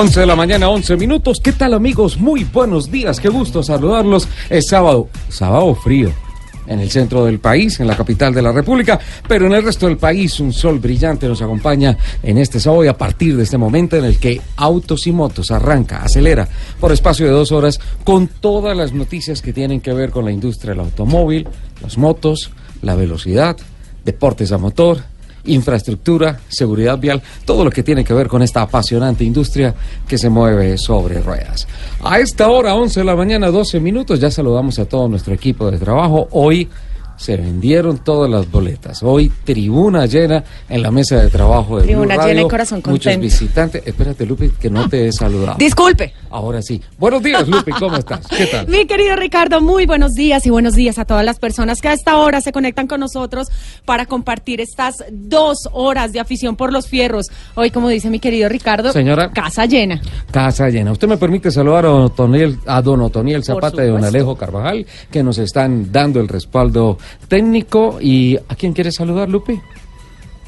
11 de la mañana, 11 minutos. ¿Qué tal amigos? Muy buenos días, qué gusto saludarlos. Es sábado, sábado frío en el centro del país, en la capital de la República, pero en el resto del país un sol brillante nos acompaña en este sábado y a partir de este momento en el que Autos y Motos arranca, acelera por espacio de dos horas con todas las noticias que tienen que ver con la industria del automóvil, las motos, la velocidad, deportes a motor infraestructura, seguridad vial, todo lo que tiene que ver con esta apasionante industria que se mueve sobre ruedas. A esta hora, 11 de la mañana, 12 minutos, ya saludamos a todo nuestro equipo de trabajo. Hoy se vendieron todas las boletas. Hoy tribuna llena en la mesa de trabajo de Tribuna Blue Radio. llena y corazón Muchos contento. visitantes. Espérate, Lupi, que no te he saludado. Disculpe. Ahora sí. Buenos días, Lupi, ¿cómo estás? ¿Qué tal? Mi querido Ricardo, muy buenos días y buenos días a todas las personas que a esta hora se conectan con nosotros para compartir estas dos horas de afición por los fierros. Hoy, como dice mi querido Ricardo, Señora. casa llena. Casa llena. Usted me permite saludar a don Otoniel, a don Otoniel Zapata y don. Alejo Carvajal, que nos están dando el respaldo técnico. ¿Y a quién quieres saludar, Lupe?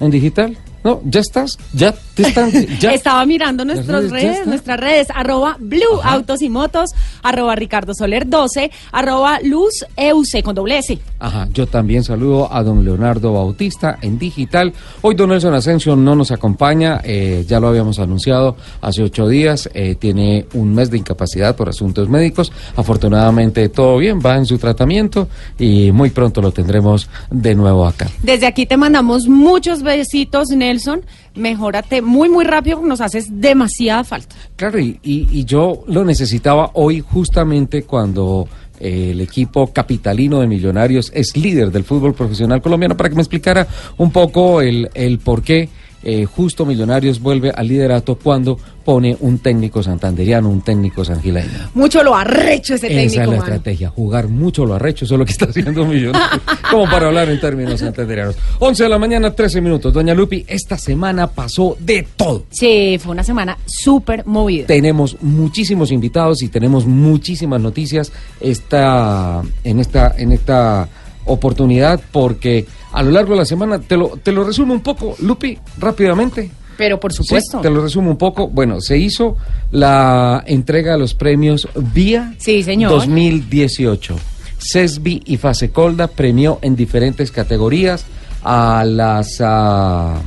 ¿En digital? No, ya estás, ya te están, ya. Estaba mirando nuestras redes, nuestras redes, arroba Blue Autos y Motos, arroba Ricardo Soler 12, arroba Luz Euse con doble S. Ajá, yo también saludo a don Leonardo Bautista en digital. Hoy don Nelson Asensio no nos acompaña, eh, ya lo habíamos anunciado hace ocho días, eh, tiene un mes de incapacidad por asuntos médicos. Afortunadamente todo bien, va en su tratamiento y muy pronto lo tendremos de nuevo acá. Desde aquí te mandamos muchos besitos, Nelson. Mejórate muy, muy rápido, nos haces demasiada falta. Claro, y, y- y yo lo necesitaba hoy justamente cuando el equipo capitalino de Millonarios es líder del fútbol profesional colombiano. Para que me explicara un poco el, el por qué eh, justo Millonarios vuelve al liderato cuando pone un técnico santanderiano, un técnico sangileño. Mucho lo arrecho ese Esa técnico, es la mano. estrategia, jugar mucho lo arrecho, eso es lo que está haciendo Millonarios, como para hablar en términos santanderianos. 11 de la mañana, 13 minutos. Doña Lupi, esta semana pasó de todo. Sí, fue una semana súper movida. Tenemos muchísimos invitados y tenemos muchísimas noticias esta, en, esta, en esta oportunidad porque a lo largo de la semana, te lo, te lo resumo un poco, Lupi, rápidamente. Pero por supuesto. Sí, te lo resumo un poco. Bueno, se hizo la entrega de los premios VIA Sí, señor. 2018. CESBI y Fasecolda premió en diferentes categorías a las a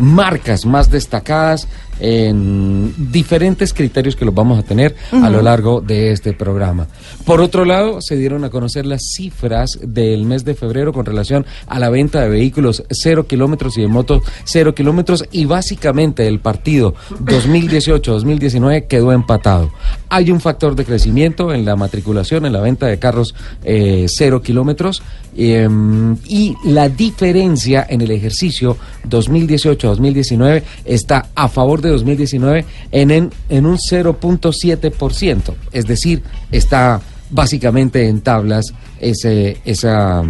marcas más destacadas en diferentes criterios que los vamos a tener a lo largo de este programa. Por otro lado, se dieron a conocer las cifras del mes de febrero con relación a la venta de vehículos cero kilómetros y de motos cero kilómetros y básicamente el partido 2018-2019 quedó empatado. Hay un factor de crecimiento en la matriculación, en la venta de carros eh, cero kilómetros eh, y la diferencia en el ejercicio 2018-2019 está a favor de 2019 en, en, en un 0.7%. Es decir, está básicamente en tablas ese, esa,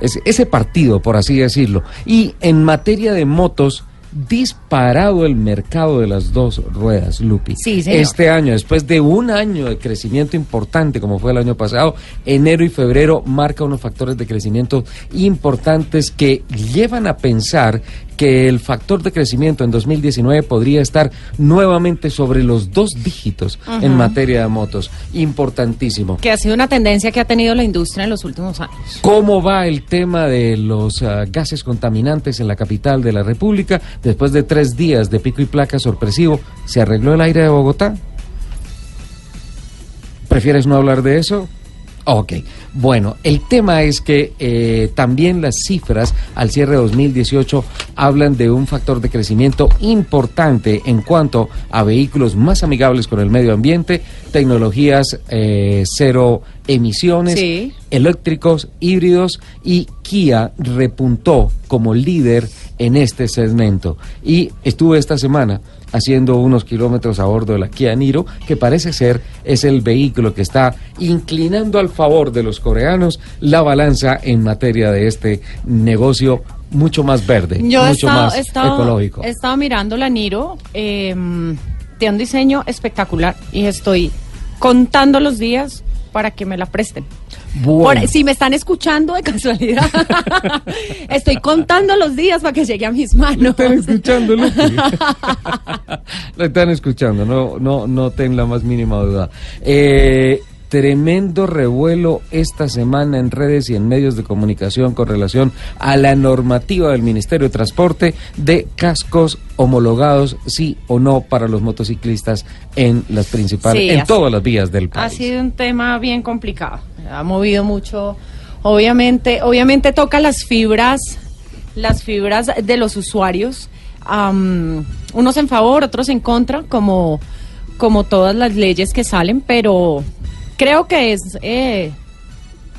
ese, ese partido, por así decirlo. Y en materia de motos, disparado el mercado de las dos ruedas, Lupi. Sí, señor. Este año, después de un año de crecimiento importante como fue el año pasado, enero y febrero marca unos factores de crecimiento importantes que llevan a pensar que el factor de crecimiento en 2019 podría estar nuevamente sobre los dos dígitos en materia de motos. Importantísimo. Que ha sido una tendencia que ha tenido la industria en los últimos años. ¿Cómo va el tema de los ah, gases contaminantes en la capital de la República? Después de tres días de pico y placa sorpresivo, ¿se arregló el aire de Bogotá? ¿Prefieres no hablar de eso? Ok, bueno, el tema es que eh, también las cifras al cierre de 2018 hablan de un factor de crecimiento importante en cuanto a vehículos más amigables con el medio ambiente, tecnologías eh, cero emisiones, Sí. eléctricos, híbridos y Kia repuntó como líder en este segmento. Y estuve esta semana haciendo unos kilómetros a bordo de la Kia Niro, que parece ser es el vehículo que está inclinando al favor de los coreanos la balanza en materia de este negocio mucho más verde, Yo mucho estado, más estado- ecológico. he estado mirando la Niro, eh, tiene un diseño espectacular y estoy contando los días para que me la presten. Bueno. Por- si me están escuchando de casualidad, estoy contando los días para que llegue a mis manos. Lo están escuchando, Lupi. Lo están escuchando, no, no, no ten la más mínima duda. Eh, tremendo revuelo esta semana en redes y en medios de comunicación con relación a la normativa del Ministerio de Transporte de cascos homologados, sí o no, para los motociclistas en las principales, Sí, en todas las vías del Ha país. sido un tema bien complicado. Ha movido mucho. Obviamente, obviamente toca las fibras, las fibras de los usuarios. Unos en favor, otros en contra, como, como todas las leyes que salen, pero creo que es eh,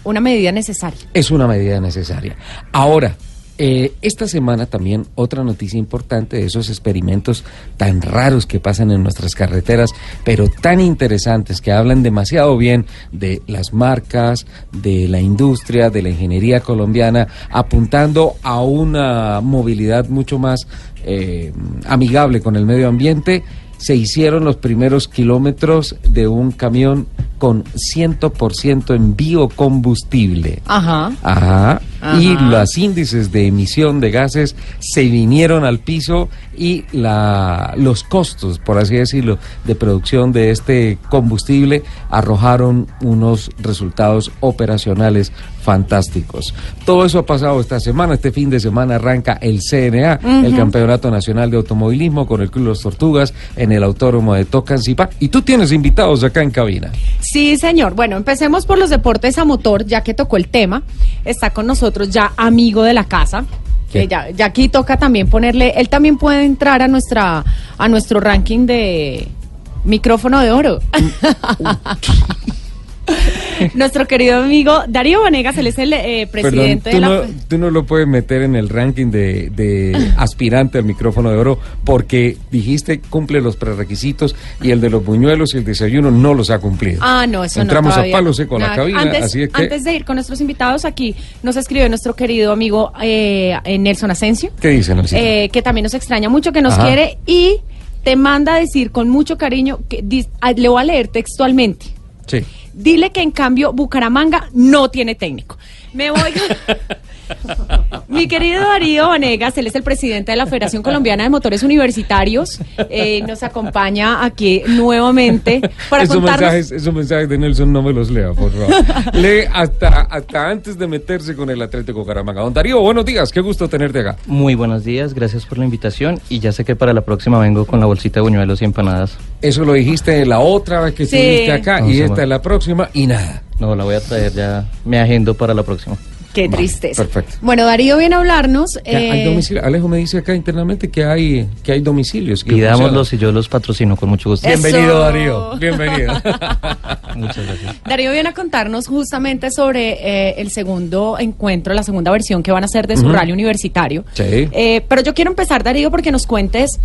una medida necesaria. es una medida necesaria. Ahora, eh, esta semana también otra noticia importante de esos experimentos tan raros que pasan en nuestras carreteras, pero tan interesantes que hablan demasiado bien de las marcas, de la industria, de la ingeniería colombiana, apuntando a una movilidad mucho más eh, amigable con el medio ambiente. Se hicieron los primeros kilómetros de un camión con 100% en biocombustible. Ajá. Ajá. Ajá. Y los índices de emisión de gases se vinieron al piso y la, los costos, por así decirlo, de producción de este combustible arrojaron unos resultados operacionales fantásticos. Todo eso ha pasado esta semana. Este fin de semana arranca el CNA, el Campeonato Nacional de Automovilismo, con el Club Los Tortugas en el Autódromo de Tocancipá. Y tú tienes invitados acá en cabina. Sí, señor. Bueno, empecemos por los deportes a motor, ya que tocó el tema. Está con nosotros ya amigo de la casa. Que ya, ya aquí toca también ponerle, él también puede entrar a nuestra, a nuestro ranking de micrófono de oro. Nuestro querido amigo Darío Vanegas, él es el eh, presidente Perdón, de la... no, tú no lo puedes meter en el ranking de, de aspirante al micrófono de oro porque dijiste cumple los prerequisitos y el de los buñuelos y el desayuno no los ha cumplido. Ah, no, eso Entramos no. todavía a palo no. seco a la cabina, Antes, así es que... antes de ir con nuestros invitados, aquí nos escribe nuestro querido amigo eh, Nelson Asensio. ¿Qué dicen, Alcina? eh, que también nos extraña mucho, que nos Ajá. quiere y te manda a decir con mucho cariño, que le voy a leer textualmente. Sí. Dile que en cambio Bucaramanga no tiene técnico. Me voy. Mi querido Darío Vanegas, él es el presidente de la Federación Colombiana de Motores Universitarios. eh, nos acompaña aquí nuevamente para esos, contarnos. mensajes, esos mensajes de Nelson no me los lea, por favor. Lee hasta, hasta antes de meterse con el Atlético Caramanga. Don Darío, buenos días, qué gusto tenerte acá. Muy buenos días, gracias por la invitación y ya sé que para la próxima vengo con la bolsita de buñuelos y empanadas. Eso lo dijiste la otra vez que Sí. estuviste acá No, y esta es la próxima y nada. No, la voy a traer ya, me agendo para la próxima. Qué Vale, tristeza. perfecto. Bueno, Darío viene a hablarnos. Hay eh, domicilio. Alejo me dice acá internamente que hay, que hay domicilios. que Pidámoslos y yo los patrocino con mucho gusto. Eso. Bienvenido, Darío. Bienvenido. Muchas gracias. Darío viene a contarnos justamente sobre eh, el segundo encuentro, la segunda versión que van a hacer de su rally universitario. Sí. Eh, pero yo quiero empezar, Darío, porque nos cuentes,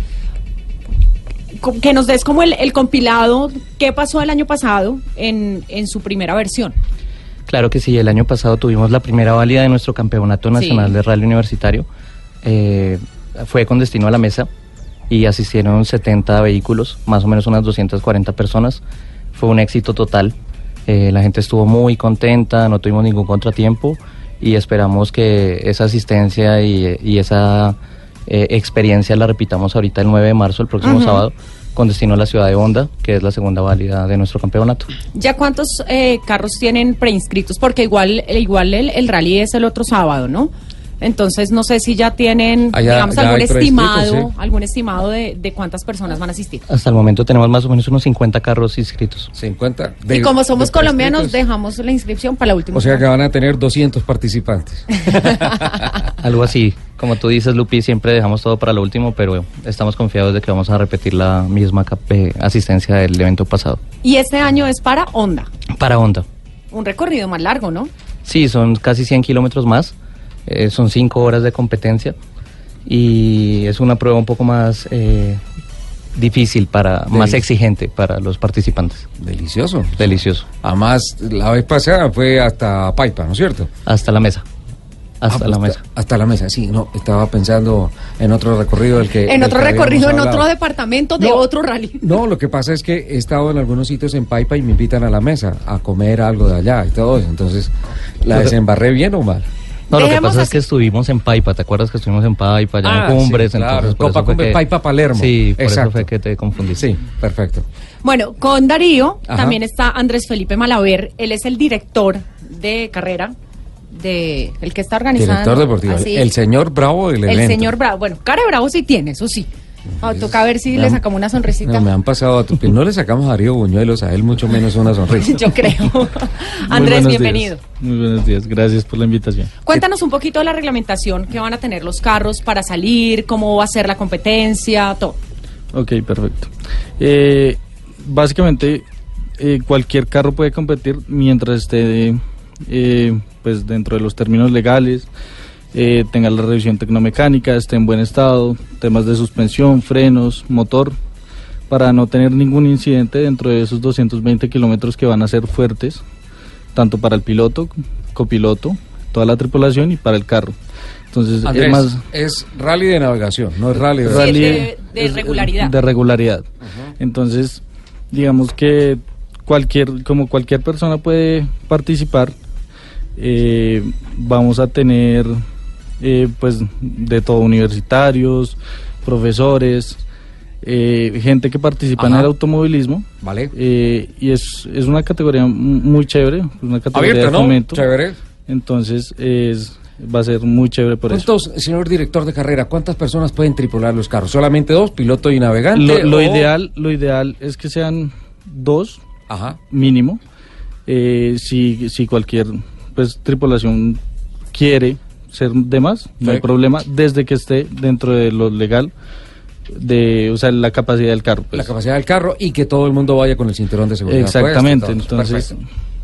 que nos des como el, el compilado, qué pasó el año pasado en, en su primera versión. Claro que sí, el año pasado tuvimos la primera válida de nuestro campeonato nacional Sí. de rally universitario. Eh, fue con destino a la mesa y asistieron 70 vehículos, más o menos unas 240 personas. Fue un éxito total. Eh, la gente estuvo muy contenta, no tuvimos ningún contratiempo y esperamos que esa asistencia y, y esa eh, experiencia la repitamos ahorita el 9 de marzo, el próximo sábado, con destino a la ciudad de Honda, que es la segunda válida de nuestro campeonato. ¿Ya cuántos eh, carros tienen preinscritos? Porque igual, igual el, el rally es el otro sábado, ¿no? Entonces no sé si ya tienen, Ah, ya- digamos, ya algún estimado, sí. algún estimado de, de cuántas personas van a asistir. Hasta el momento tenemos más o menos unos 50 carros inscritos. 50. y como somos de colombianos, prescritos. dejamos la inscripción para la última. O sea que van a tener 200 participantes. Algo así. Como tú dices, Lupi, siempre dejamos todo para lo último, pero estamos confiados de que vamos a repetir la misma eh, asistencia del evento pasado. Y este año es para Honda. Para Honda. Un recorrido más largo, ¿no? Sí, son casi 100 kilómetros más. Eh, son 5 horas de competencia. Y es una prueba un poco más eh, difícil, para más exigente para los participantes. Delicioso. Delicioso. Además, la vez pasada fue hasta Paipa, ¿no es cierto? Hasta la mesa. hasta Ah, la pues, mesa. Hasta la mesa, sí. No, estaba pensando en otro recorrido del que. En otro recorrido, en otro departamento de No. otro rally. No, lo que pasa es que he estado en algunos sitios en Paipa y me invitan a la mesa a comer algo de allá y todo eso. Entonces, ¿la desembarré bien o mal? No, lo que pasa es que estuvimos en Paipa, ¿te acuerdas que estuvimos en Paipa, allá Ah, en Cumbres? sí, claro, entonces por Copa Cumbre, que- Paipa, Palermo. Sí, por Exacto. eso fue que te confundiste. Sí, perfecto. Bueno, con Darío Ajá. también está Andrés Felipe Malaver. Él es el director de carrera de el que está organizando. Director deportivo. así. El señor Bravo del El evento. señor Bravo. Bueno, cara de Bravo sí tiene, eso sí. Ah, toca ver si le sacamos una sonrisita. No, me han pasado a tu piel. No le sacamos a Darío Buñuelos, a él mucho menos una sonrisa. Yo creo. Andrés, bienvenido. días. Muy buenos días, gracias por la invitación. Cuéntanos un poquito de la reglamentación que van a tener los carros para salir, cómo va a ser la competencia, todo. Ok, perfecto. Eh, básicamente, eh, cualquier carro puede competir mientras esté eh, pues dentro de los términos legales, eh, tenga la revisión tecnomecánica, esté en buen estado, temas de suspensión, frenos, motor, para no tener ningún incidente dentro de esos 220 kilómetros que van a ser fuertes, tanto para el piloto, copiloto, toda la tripulación y para el carro. Entonces, Andrés, es más... es rally de navegación, no es rally de... Sí, rally de- regularidad. De regularidad. Entonces, digamos que cualquier, como cualquier persona puede participar, eh, vamos a tener eh, pues de todo universitarios, profesores, eh, gente que participa en el automovilismo. ¿Vale? eh, y es, es una categoría muy chévere, una categoría Abierto, de ¿no? fomento. Chévere. Entonces es, va a ser muy chévere por eso. ¿Cuántos, señor director de carrera, cuántas personas pueden tripular los carros? ¿Solamente dos, piloto y navegante? Lo, lo o- ideal, lo ideal es que sean dos Ajá. mínimo. Eh, si, si cualquier pues tripulación quiere ser de más, no hay problema, desde que esté dentro de lo legal, de, o sea, la capacidad del carro. pues. La capacidad del carro y que todo el mundo vaya con el cinturón de seguridad. Exactamente, puesto entonces,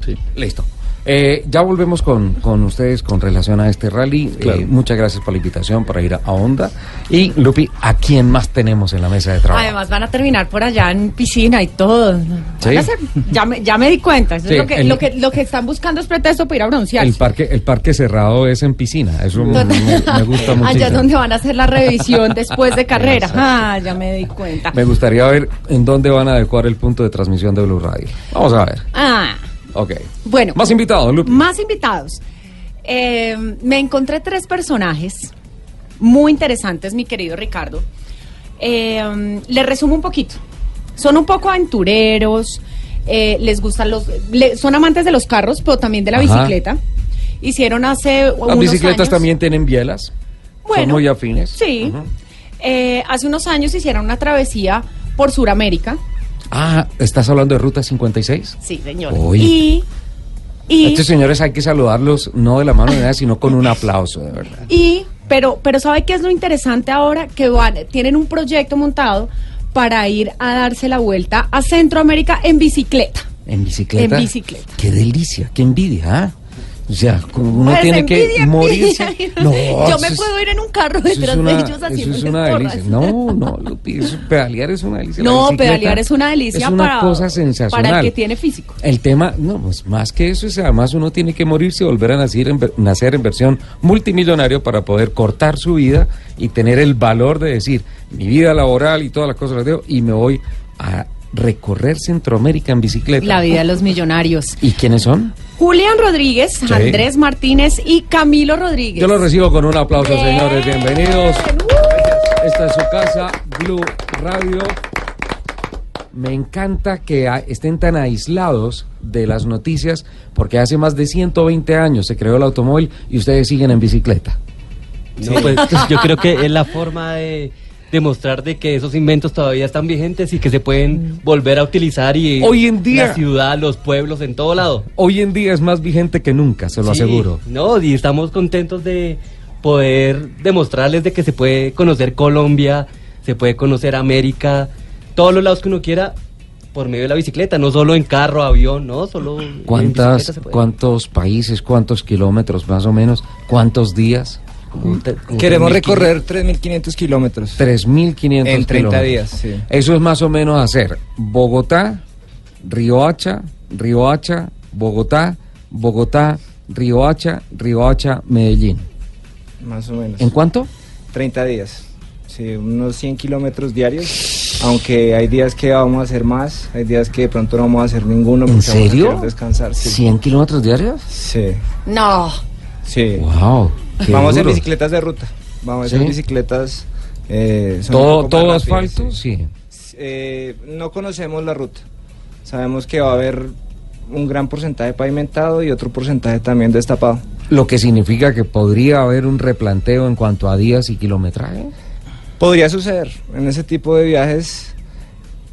sí. Listo. Eh, ya volvemos con, con ustedes con relación a este rally. Eh, Claro. muchas gracias por la invitación para ir a, a Honda. Y Lupi, ¿a quién más tenemos en la mesa de trabajo? Además van a terminar por allá en piscina y todo. Van ¿Sí? a ser- ya, me, ya me di cuenta. Eso es Sí, lo, que, el- lo, que, lo que están buscando es pretexto para ir a broncear. el parque, el parque cerrado es en piscina. Eso me, me gusta mucho. Allá es donde van a hacer la revisión después de carrera. Ah, ya me di cuenta. Me gustaría ver en dónde van a adecuar el punto de transmisión de Blue Radio. Vamos a ver. Ah, Ok. bueno. Más invitados, Lupi. Más invitados. Eh, me encontré tres personajes muy interesantes, mi querido Ricardo. Eh, les resumo un poquito. Son un poco aventureros, eh, les gustan los, le- son amantes de los carros, pero también de la Ajá. bicicleta. Hicieron hace Las unos bicicletas años- también tienen bielas. Son Bueno, muy afines. Sí. Eh, hace unos años hicieron una travesía por Sudamérica. Ah, ¿estás hablando de Ruta 56? Sí, señor. Y, y, Estos señores hay que saludarlos no de la mano ni nada, sino con un aplauso, de verdad. y, pero, pero ¿sabe qué es lo interesante ahora? Que van, tienen un proyecto montado para ir a darse la vuelta a Centroamérica en bicicleta. En bicicleta. En bicicleta. Qué delicia, qué envidia, ¿ah? O sea, uno Pues, tiene que morirse. envidia. No, Yo eso me es- puedo ir en un carro eso detrás una- de ellos Eso haciendo es una delicia. No, no, eso- pedalear es una delicia. No, pedalear es una delicia Es una para, cosa sensacional. para el que tiene físico. El tema, no, pues más que eso es además uno tiene que morirse y volver a nacer en, ver- nacer en versión multimillonario para poder cortar su vida y tener el valor de decir, mi vida laboral y todas las cosas las dejo y me voy a recorrer Centroamérica en bicicleta. La vida de los millonarios. ¿Y quiénes son? Julián Rodríguez, Sí. Andrés Martínez y Camilo Rodríguez. Yo los recibo con un aplauso, Bien. señores. Bienvenidos. Uh. Esta es su casa, Blue Radio. Me encanta que estén tan aislados de las noticias porque hace más de 120 años se creó el automóvil y ustedes siguen en bicicleta. No, pues yo creo que es la forma de demostrar de que esos inventos todavía están vigentes y que se pueden volver a utilizar y Hoy en día- la ciudad, los pueblos, en todo lado. Hoy en día es más vigente que nunca, se lo Sí, aseguro. No, y estamos contentos de poder demostrarles de que se puede conocer Colombia, se puede conocer América, todos los lados que uno quiera por medio de la bicicleta, no solo en carro, avión, no, solo en ¿Cuántas, bicicleta se puede. ¿Cuántos países, cuántos kilómetros más o menos, cuántos días? Queremos 3.500. recorrer 3.500 kilómetros. 3.500 En 30 kilómetros. días, sí. Eso es más o menos hacer Bogotá, Riohacha, Riohacha, Bogotá, Bogotá, Riohacha, Riohacha, Medellín. Más o menos. ¿En cuánto? 30 días. Sí, unos 100 kilómetros diarios. Aunque hay días que vamos a hacer más, hay días que de pronto no vamos a hacer ninguno. ¿En porque vamos a serio? descansar. Sí. ¿100 kilómetros diarios? Sí. No. sí. ¡Wow! Qué Vamos en duro. bicicletas de ruta. Vamos ¿Sí? en bicicletas. eh, ¿Todo, todo rápidas, asfalto? sí. Sí. Eh, no conocemos la ruta. Sabemos que va a haber un gran porcentaje pavimentado y otro porcentaje también destapado. Lo que significa que podría haber un replanteo en cuanto a días y kilometraje. Podría suceder. En ese tipo de viajes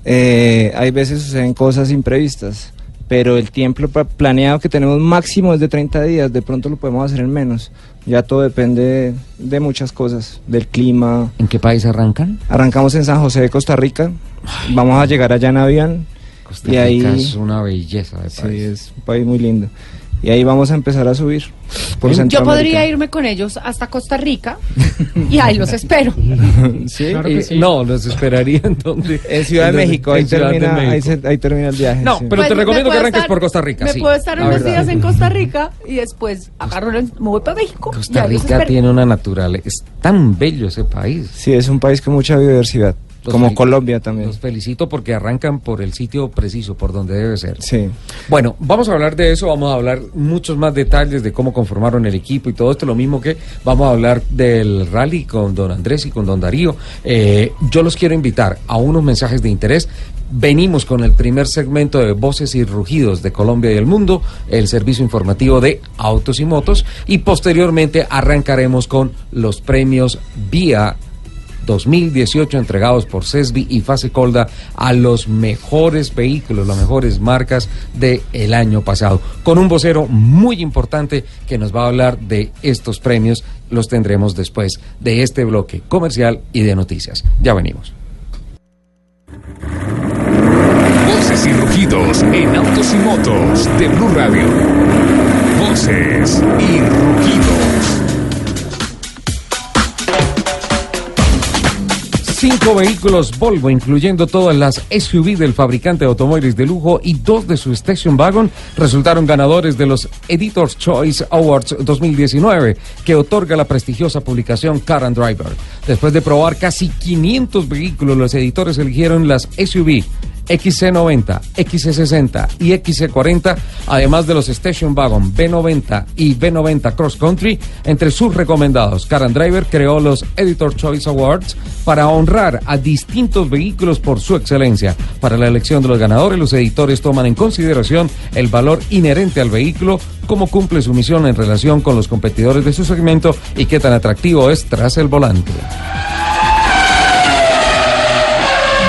eh, hay veces suceden cosas imprevistas, pero el tiempo planeado que tenemos máximo es de 30 días, de pronto lo podemos hacer en menos. Ya todo depende de muchas cosas, del clima. ¿En qué país arrancan? Arrancamos en San José de Costa Rica, vamos a llegar allá en avión. Costa y ahí, Rica es una belleza de sí, país. es un país muy lindo. Y ahí vamos a empezar a subir. Por Yo podría irme con ellos hasta Costa Rica y ahí los espero. ¿Sí? Y- No, los esperaría en donde. En Ciudad de en México, ahí Ciudad de termina, ahí, México. se- ahí termina el viaje. No, sí. pero te Pues, recomiendo que arranques estar- por Costa Rica. Me sí, puedo estar unos días en Costa Rica y después agarro me voy para México. y Costa Rica tiene una naturaleza. Es tan bello ese país. Sí, es un país con mucha biodiversidad, Los como Colombia también. Los felicito porque arrancan por el sitio preciso, por donde debe ser. Sí. Bueno, vamos a hablar de eso, vamos a hablar muchos más detalles de cómo conformaron el equipo y todo esto, lo mismo que vamos a hablar del rally con don Andrés y con don Darío. Eh, yo los quiero invitar a unos mensajes de interés. Venimos con el primer segmento de Voces y Rugidos de Colombia y el Mundo, el servicio informativo de Autos y Motos, y posteriormente arrancaremos con los premios vía 2018 entregados por CESBI y Fase Colda a los mejores vehículos, las mejores marcas del el año pasado. Con un vocero muy importante que nos va a hablar de estos premios, los tendremos después de este bloque comercial y de noticias. Ya venimos. Voces y rugidos en autos y motos de Blue Radio. Voces y rugidos. Cinco vehículos Volvo, incluyendo todas las SUV del fabricante de automóviles de lujo y dos de su Station Wagon, resultaron ganadores de los Editor's Choice Awards 2019, que otorga la prestigiosa publicación Car and Driver. Después de probar casi 500 vehículos, los editores eligieron las SUV XC90, XC60 y XC40, además de los Station Wagon B90 y B90 Cross Country, entre sus recomendados. Car and Driver creó los Editor Choice Awards para honrar a distintos vehículos por su excelencia. Para la elección de los ganadores, los editores toman en consideración el valor inherente al vehículo, cómo cumple su misión en relación con los competidores de su segmento y qué tan atractivo es tras el volante.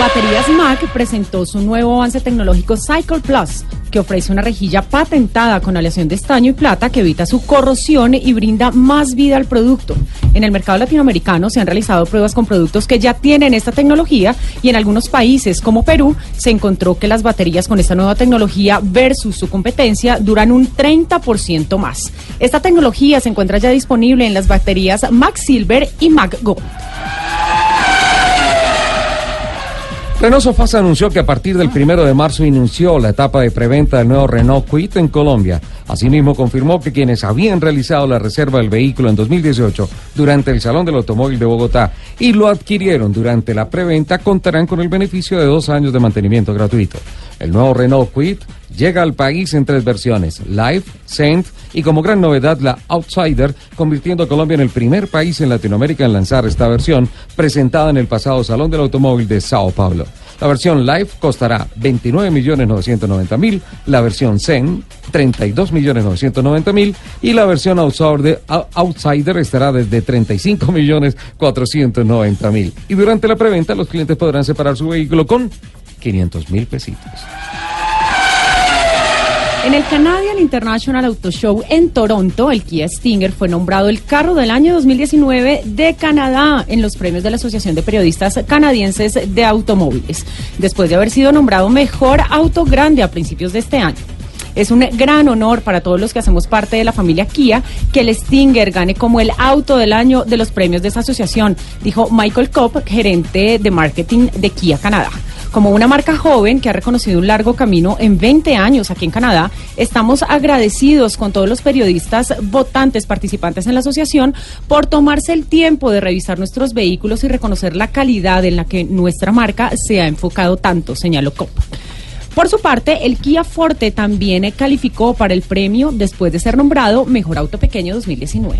Baterías Mac presentó su nuevo avance tecnológico Cycle Plus, que ofrece una rejilla patentada con aleación de estaño y plata que evita su corrosión y brinda más vida al producto. En el mercado latinoamericano se han realizado pruebas con productos que ya tienen esta tecnología y en algunos países como Perú se encontró que las baterías con esta nueva tecnología versus su competencia duran un 30% más. Esta tecnología se encuentra ya disponible en las baterías Mac Silver y Mac Gold. Renault Sofasa anunció que a partir del primero de marzo inició la etapa de preventa del nuevo Renault Kwid en Colombia. Asimismo, confirmó que quienes habían realizado la reserva del vehículo en 2018 durante el Salón del Automóvil de Bogotá y lo adquirieron durante la preventa contarán con el beneficio de dos años de mantenimiento gratuito. El nuevo Renault Kwid llega al país en tres versiones, Live, Saint y como gran novedad la Outsider, convirtiendo a Colombia en el primer país en Latinoamérica en lanzar esta versión, presentada en el pasado Salón del Automóvil de Sao Paulo. La versión Live costará 29.990.000, la versión Zen 32.990.000 y la versión Outsider estará desde 35.490.000. Y durante la preventa los clientes podrán separar su vehículo con 500.000 pesitos. En el Canadian International Auto Show en Toronto, el Kia Stinger fue nombrado el carro del año 2019 de Canadá en los premios de la Asociación de Periodistas Canadienses de Automóviles, después de haber sido nombrado mejor auto grande a principios de este año. Es un gran honor para todos los que hacemos parte de la familia Kia que el Stinger gane como el auto del año de los premios de esta asociación, dijo Michael Kopp, gerente de marketing de Kia Canadá. Como una marca joven que ha reconocido un largo camino en 20 años aquí en Canadá, estamos agradecidos con todos los periodistas votantes participantes en la asociación por tomarse el tiempo de revisar nuestros vehículos y reconocer la calidad en la que nuestra marca se ha enfocado tanto, señaló COP. Por su parte, el Kia Forte también calificó para el premio después de ser nombrado Mejor Auto Pequeño 2019.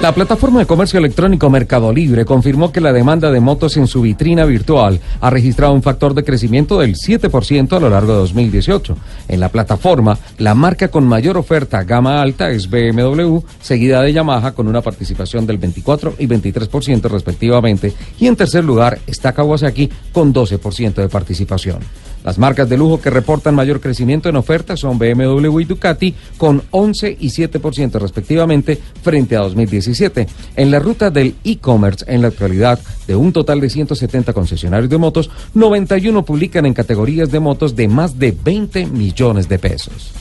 La plataforma de comercio electrónico Mercado Libre confirmó que la demanda de motos en su vitrina virtual ha registrado un factor de crecimiento del 7% a lo largo de 2018. En la plataforma, la marca con mayor oferta gama alta es BMW, seguida de Yamaha con una participación del 24 y 23% respectivamente, y en tercer lugar está Kawasaki con 12% de participación. Las marcas de lujo que reportan mayor crecimiento en ofertas son BMW y Ducati con 11 y 7% respectivamente frente a 2017. En la ruta del e-commerce en la actualidad de un total de 170 concesionarios de motos, 91 publican en categorías de motos de más de 20 millones de pesos.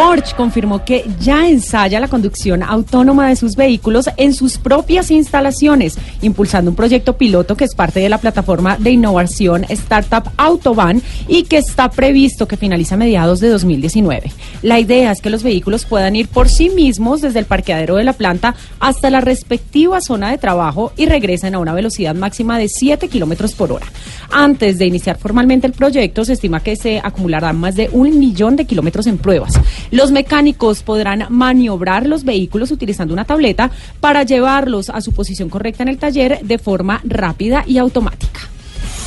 Porsche confirmó que ya ensaya la conducción autónoma de sus vehículos en sus propias instalaciones, impulsando un proyecto piloto que es parte de la plataforma de innovación Startup Autobahn y que está previsto que finalice a mediados de 2019. La idea es que los vehículos puedan ir por sí mismos desde el parqueadero de la planta hasta la respectiva zona de trabajo y regresen a una velocidad máxima de 7 kilómetros por hora. Antes de iniciar formalmente el proyecto, se estima que se acumularán más de un millón de kilómetros en pruebas. Los mecánicos podrán maniobrar los vehículos utilizando una tableta para llevarlos a su posición correcta en el taller de forma rápida y automática.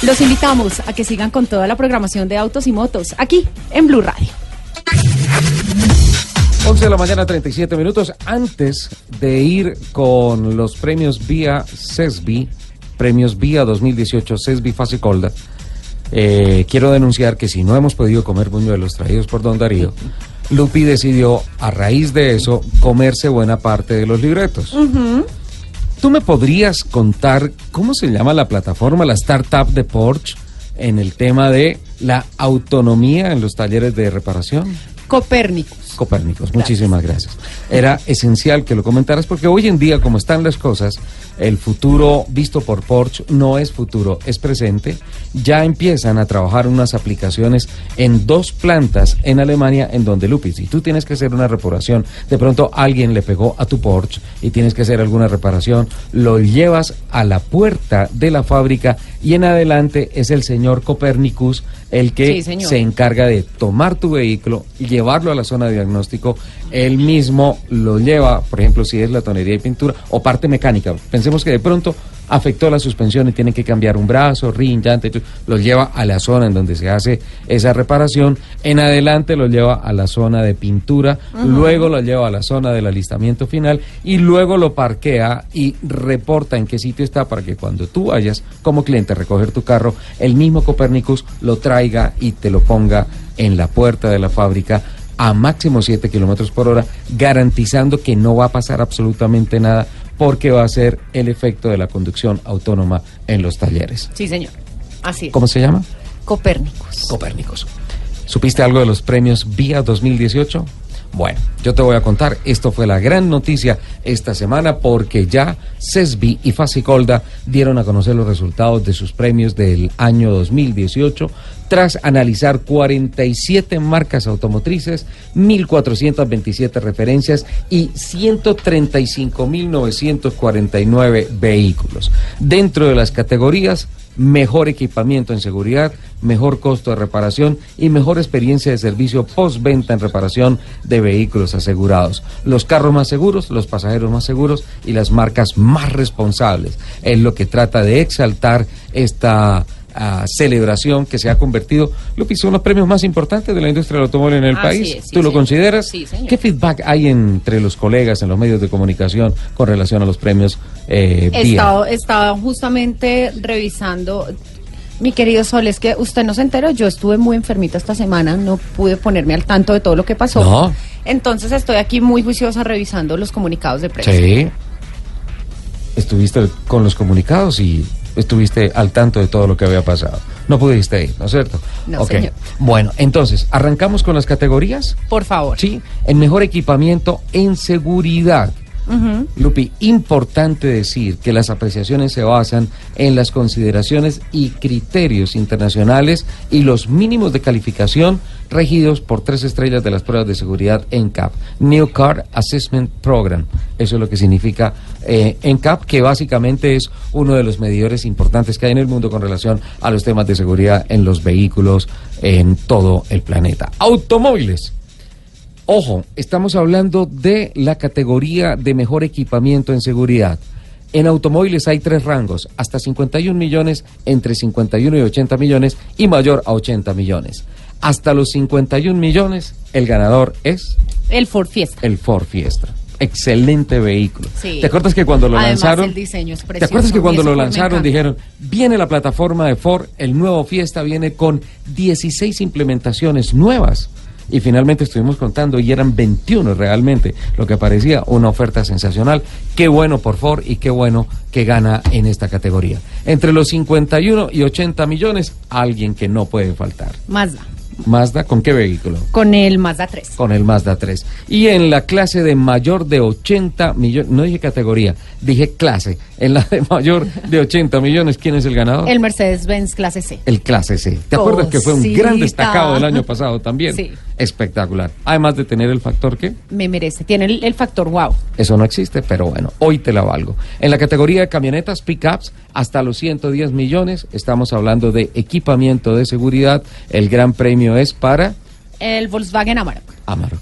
Los invitamos a que sigan con toda la programación de autos y motos aquí en Blue Radio. 11 de la mañana, 37 minutos. Antes de ir con los premios vía CESBI, premios vía 2018 CESBI Fase Colda, eh, quiero denunciar que si no hemos podido comer buñuelos traídos por Don Darío, Lupi decidió, a raíz de eso, comerse buena parte de los libretos. ¿Tú me podrías contar cómo se llama la plataforma, la startup de Porsche, en el tema de la autonomía en los talleres de reparación? Copérnicos. Muchísimas gracias. Era esencial que lo comentaras porque hoy en día, como están las cosas, el futuro visto por Porsche no es futuro, es presente. Ya empiezan a trabajar unas aplicaciones en dos plantas en Alemania en donde Lupis, si tú tienes que hacer una reparación, de pronto alguien le pegó a tu Porsche y tienes que hacer alguna reparación, lo llevas a la puerta de la fábrica y en adelante es el señor Copernicus el que Sí, se encarga de tomar tu vehículo y llevarlo a la zona de diagnóstico. Él mismo lo lleva, por ejemplo, si es la tonería y pintura o parte mecánica. Pensemos que de pronto afectó la suspensión y tiene que cambiar un brazo, rin, llanta, y todo, lo lleva a la zona en donde se hace esa reparación. En adelante lo lleva a la zona de pintura, luego lo lleva a la zona del alistamiento final y luego lo parquea y reporta en qué sitio está para que cuando tú vayas como cliente a recoger tu carro, el mismo Copernicus lo traiga y te lo ponga en la puerta de la fábrica a máximo 7 kilómetros por hora, garantizando que no va a pasar absolutamente nada porque va a ser el efecto de la conducción autónoma en los talleres. Sí, señor. Así es. ¿Cómo se llama? Copérnicos. Copérnicos. ¿Supiste algo de los premios VIA 2018? Bueno, yo te voy a contar, esto fue la gran noticia esta semana porque ya CESBI y Facicolda dieron a conocer los resultados de sus premios del año 2018 tras analizar 47 marcas automotrices, 1.427 referencias y 135.949 vehículos. Dentro de las categorías, mejor equipamiento en seguridad, mejor costo de reparación y mejor experiencia de servicio postventa en reparación de vehículos asegurados. Los carros más seguros, los pasajeros más seguros y las marcas más responsables. Es lo que trata de exaltar esta ah, celebración que se ha convertido, Lupi, son los premios más importantes de la industria del automóvil en el país. sí, ¿Tú lo señor. consideras? Sí, señor. ¿Qué feedback hay entre los colegas en los medios de comunicación con relación a los premios eh, He estado, he estado justamente revisando. Mi querido Sol, es que usted no se enteró, yo estuve muy enfermita esta semana, no pude ponerme al tanto de todo lo que pasó. No. Entonces estoy aquí muy juiciosa revisando los comunicados de prensa. Sí. Estuviste con los comunicados y estuviste al tanto de todo lo que había pasado. No pudiste ir, ¿no es cierto? No, señor. Bueno, entonces, ¿arrancamos con las categorías? Por favor. Sí, en mejor equipamiento en seguridad. Lupi, importante decir que las apreciaciones se basan en las consideraciones y criterios internacionales y los mínimos de calificación regidos por tres estrellas de las pruebas de seguridad NCAP, New Car Assessment Program. Eso es lo que significa eh, NCAP, que básicamente es uno de los medidores importantes que hay en el mundo con relación a los temas de seguridad en los vehículos en todo el planeta. Automóviles. Ojo, estamos hablando de la categoría de mejor equipamiento en seguridad. En automóviles hay tres rangos, hasta 51 millones, entre 51 y 80 millones y mayor a 80 millones. Hasta los 51 millones, el ganador es El Ford Fiesta. el Ford Fiesta. Excelente vehículo. Sí. ¿Te acuerdas que cuando lo Además, lanzaron? el diseño es ¿Te precioso, acuerdas que cuando lo lanzaron dijeron, viene la plataforma de Ford, el nuevo Fiesta viene con 16 implementaciones nuevas? Y finalmente estuvimos contando y eran 21 realmente, lo que parecía una oferta sensacional. Qué bueno por Ford y qué bueno que gana en esta categoría. Entre los 51 y 80 millones, alguien que no puede faltar. Mazda. Mazda, ¿con qué vehículo? Con el Mazda 3. con el Mazda 3. Y en la clase de mayor de 80 millones, no dije categoría, dije clase. En la de mayor de 80 millones, ¿quién es el ganador? El Mercedes-Benz clase C. El clase C. ¿Te acuerdas que fue un gran destacado del año pasado también? Sí. Espectacular. Además de tener el factor que Me merece. Tiene el, el factor wow. eso no existe, pero bueno, hoy te la valgo. En la categoría de camionetas, pickups, hasta los 110 millones, estamos hablando de equipamiento de seguridad. El gran premio es para El Volkswagen Amarok. Amarok.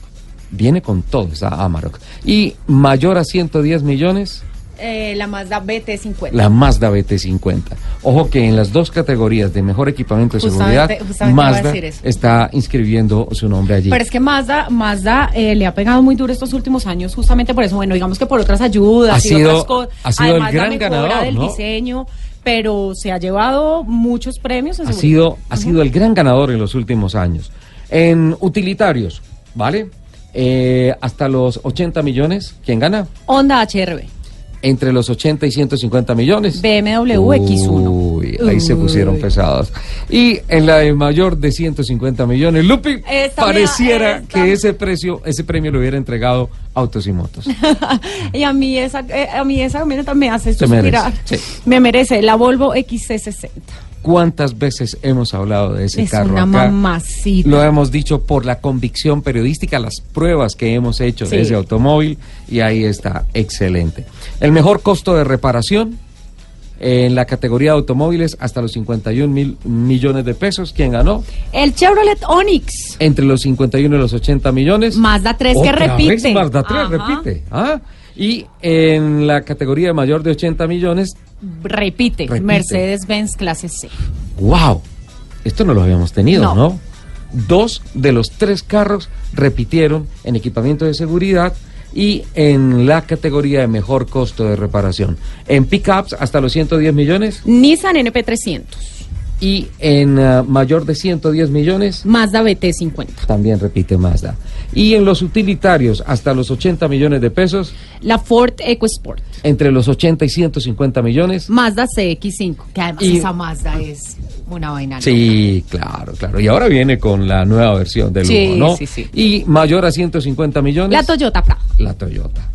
Viene con todo esa Amarok. Y mayor a 110 millones, Eh, la Mazda BT50. la Mazda BT50. Ojo que en las dos categorías de mejor equipamiento de Justamente- seguridad, justamente Mazda está inscribiendo su nombre allí. Pero es que Mazda, Mazda eh, le ha pegado muy duro estos últimos años, justamente por eso, bueno, digamos que por otras ayudas Ha y sido- otras cosas. ha sido el gran ganador, del ¿no? diseño, pero se ha llevado muchos premios. en ha seguridad. sido, ha sido el gran ganador en los últimos años. En utilitarios, ¿vale? Eh, hasta los 80 millones, ¿quién gana? Honda HRB. Entre los 80 y 150 millones. BMW X1. Uy, ahí se pusieron pesados. Y en la de mayor de 150 millones, Lupi, Esta pareciera esta- que ese precio, ese premio lo hubiera entregado Autos y Motos. y a mí esa, eh, a mí esa camioneta me hace suspirar. merece, sí. Me merece la Volvo XC60. ¿Cuántas veces hemos hablado de ese Es carro una acá? mamacita. Lo hemos dicho por la convicción periodística, las pruebas que hemos hecho de ese automóvil y ahí está, excelente. El mejor costo de reparación en la categoría de automóviles hasta los 51 mil millones de pesos. ¿Quién ganó? El Chevrolet Onix. Entre los 51 y los 80 millones. Mazda 3 que Otra repite. vez Mazda 3 Ajá. repite. ¿ah? Y en la categoría mayor de 80 millones, Repite. Repite. Mercedes-Benz clase C. ¡wow! Esto no lo habíamos tenido, ¿no? No. Dos de los tres carros repitieron en equipamiento de seguridad y en la categoría de mejor costo de reparación. En pickups hasta los 110 millones Nissan NP300. Y en ah, mayor de 110 millones Mazda BT50. también repite Mazda. Y en los utilitarios hasta los 80 millones de pesos, La Ford EcoSport. entre los 80 y 150 millones. Mazda CX5. Que además Y- esa Mazda es una vaina. loca. Sí, claro, claro. Y ahora viene con la nueva versión del Sí, ¿no? sí, sí. Y mayor a 150 millones. La Toyota Prado. La Toyota.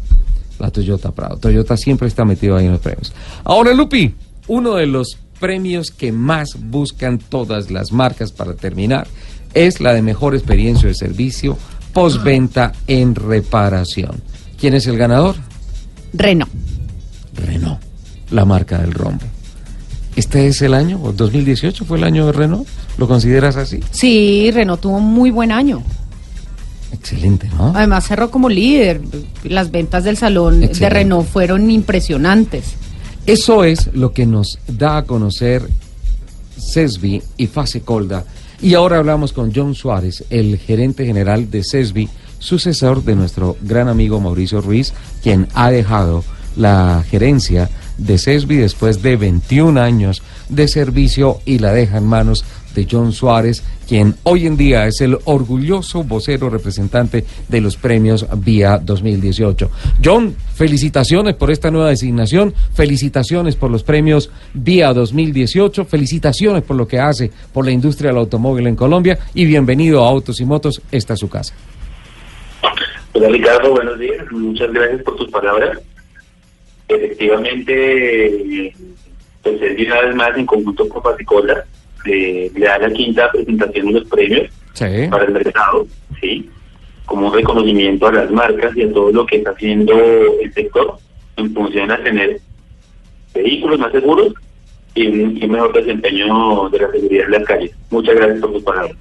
La Toyota Prado. Toyota siempre está metido ahí en los premios. Ahora, Lupi, uno de los premios que más buscan todas las marcas para terminar es la de mejor experiencia de servicio postventa en reparación. ¿Quién es el ganador? Renault. Renault, la marca del rombo. ¿Este es el año? ¿O 2018 fue el año de Renault? ¿Lo consideras así? Sí, Renault tuvo un muy buen año. Excelente, ¿no? Además cerró como líder. Las ventas del salón de. Renault fueron impresionantes. Eso es lo que nos da a conocer CESBI y Fase Colda. Y ahora hablamos con John Suárez, el gerente general de CESBI, sucesor de nuestro gran amigo Mauricio Ruiz, quien ha dejado la gerencia de CESBI después de 21 años de servicio y la deja en manos de John Suárez, quien hoy en día es el orgulloso vocero representante de los premios Vía 2018. John, felicitaciones por esta nueva designación, felicitaciones por los premios Vía 2018, felicitaciones por lo que hace por la industria del automóvil en Colombia y bienvenido a Autos y Motos, esta es su casa. Hola Ricardo, buenos días, muchas gracias por tus palabras. Efectivamente, pues es una vez más en conjunto con Pasicola, le, le da la quinta presentación de los premios Sí. para el mercado, ¿sí? Como un reconocimiento a las marcas y a todo lo que está haciendo el sector en función a tener vehículos más seguros y un, y un mejor desempeño de la seguridad en las calles. Muchas gracias por tus palabras.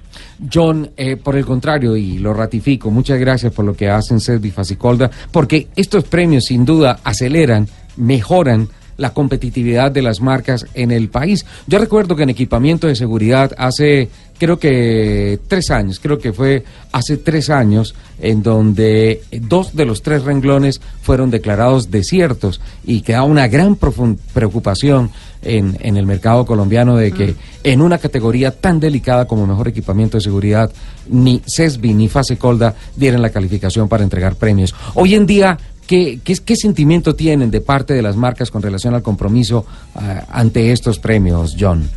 John, eh, por el contrario, y lo ratifico, muchas gracias por lo que hacen Servi Facicolda, porque estos premios sin duda aceleran, mejoran la competitividad de las marcas en el país. Yo recuerdo que en equipamiento de seguridad hace, creo que tres años, creo que fue hace tres años, en donde dos de los tres renglones fueron declarados desiertos y queda una gran preocupación en, en el mercado colombiano de que en una categoría tan delicada como mejor equipamiento de seguridad, ni CESBI ni Fasecolda dieran la calificación para entregar premios. Hoy en día, ¿qué, qué, qué sentimiento tienen de parte de las marcas con relación al compromiso ah, ante estos premios, John?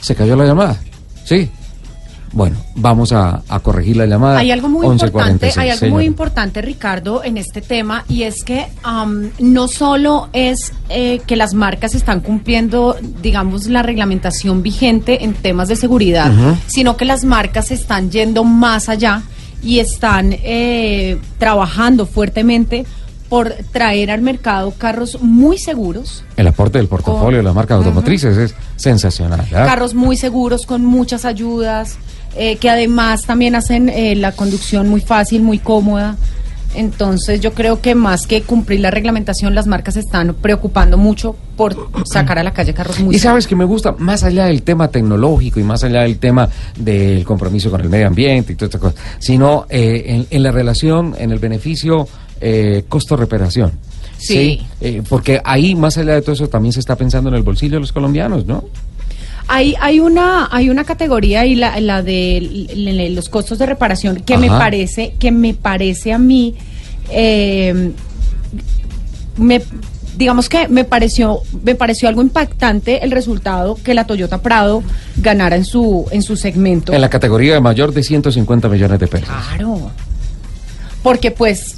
¿Se cayó la llamada? Sí. Bueno, vamos a, a corregir la llamada. Hay algo muy 11:46, importante, hay algo muy importante, Ricardo, en este tema, y es que no solo es eh, que las marcas están cumpliendo, digamos, la reglamentación vigente en temas de seguridad, sino que las marcas están yendo más allá y están eh, trabajando fuertemente por traer al mercado carros muy seguros, El aporte del portafolio de las marcas automotrices es sensacional. ¿verdad? carros muy seguros con muchas ayudas, eh, que además también hacen eh, la conducción muy fácil, muy cómoda. Entonces yo creo que más que cumplir la reglamentación, las marcas están preocupando mucho por sacar a la calle carros muy Y sabes que me gusta, más allá del tema tecnológico y más allá del tema del compromiso con el medio ambiente y todas estas cosas, sino eh, en, en la relación, en el beneficio eh, costo-reparación. Sí. Eh, porque ahí, más allá de todo eso, también se está pensando en el bolsillo de los colombianos, ¿no? Hay, hay una hay una categoría y la, la de los costos de reparación que me parece que me parece a mí eh, me digamos que me pareció me pareció algo impactante el resultado que la Toyota Prado ganara en su en su segmento. En la categoría de mayor de 150 millones de pesos. Claro. Porque pues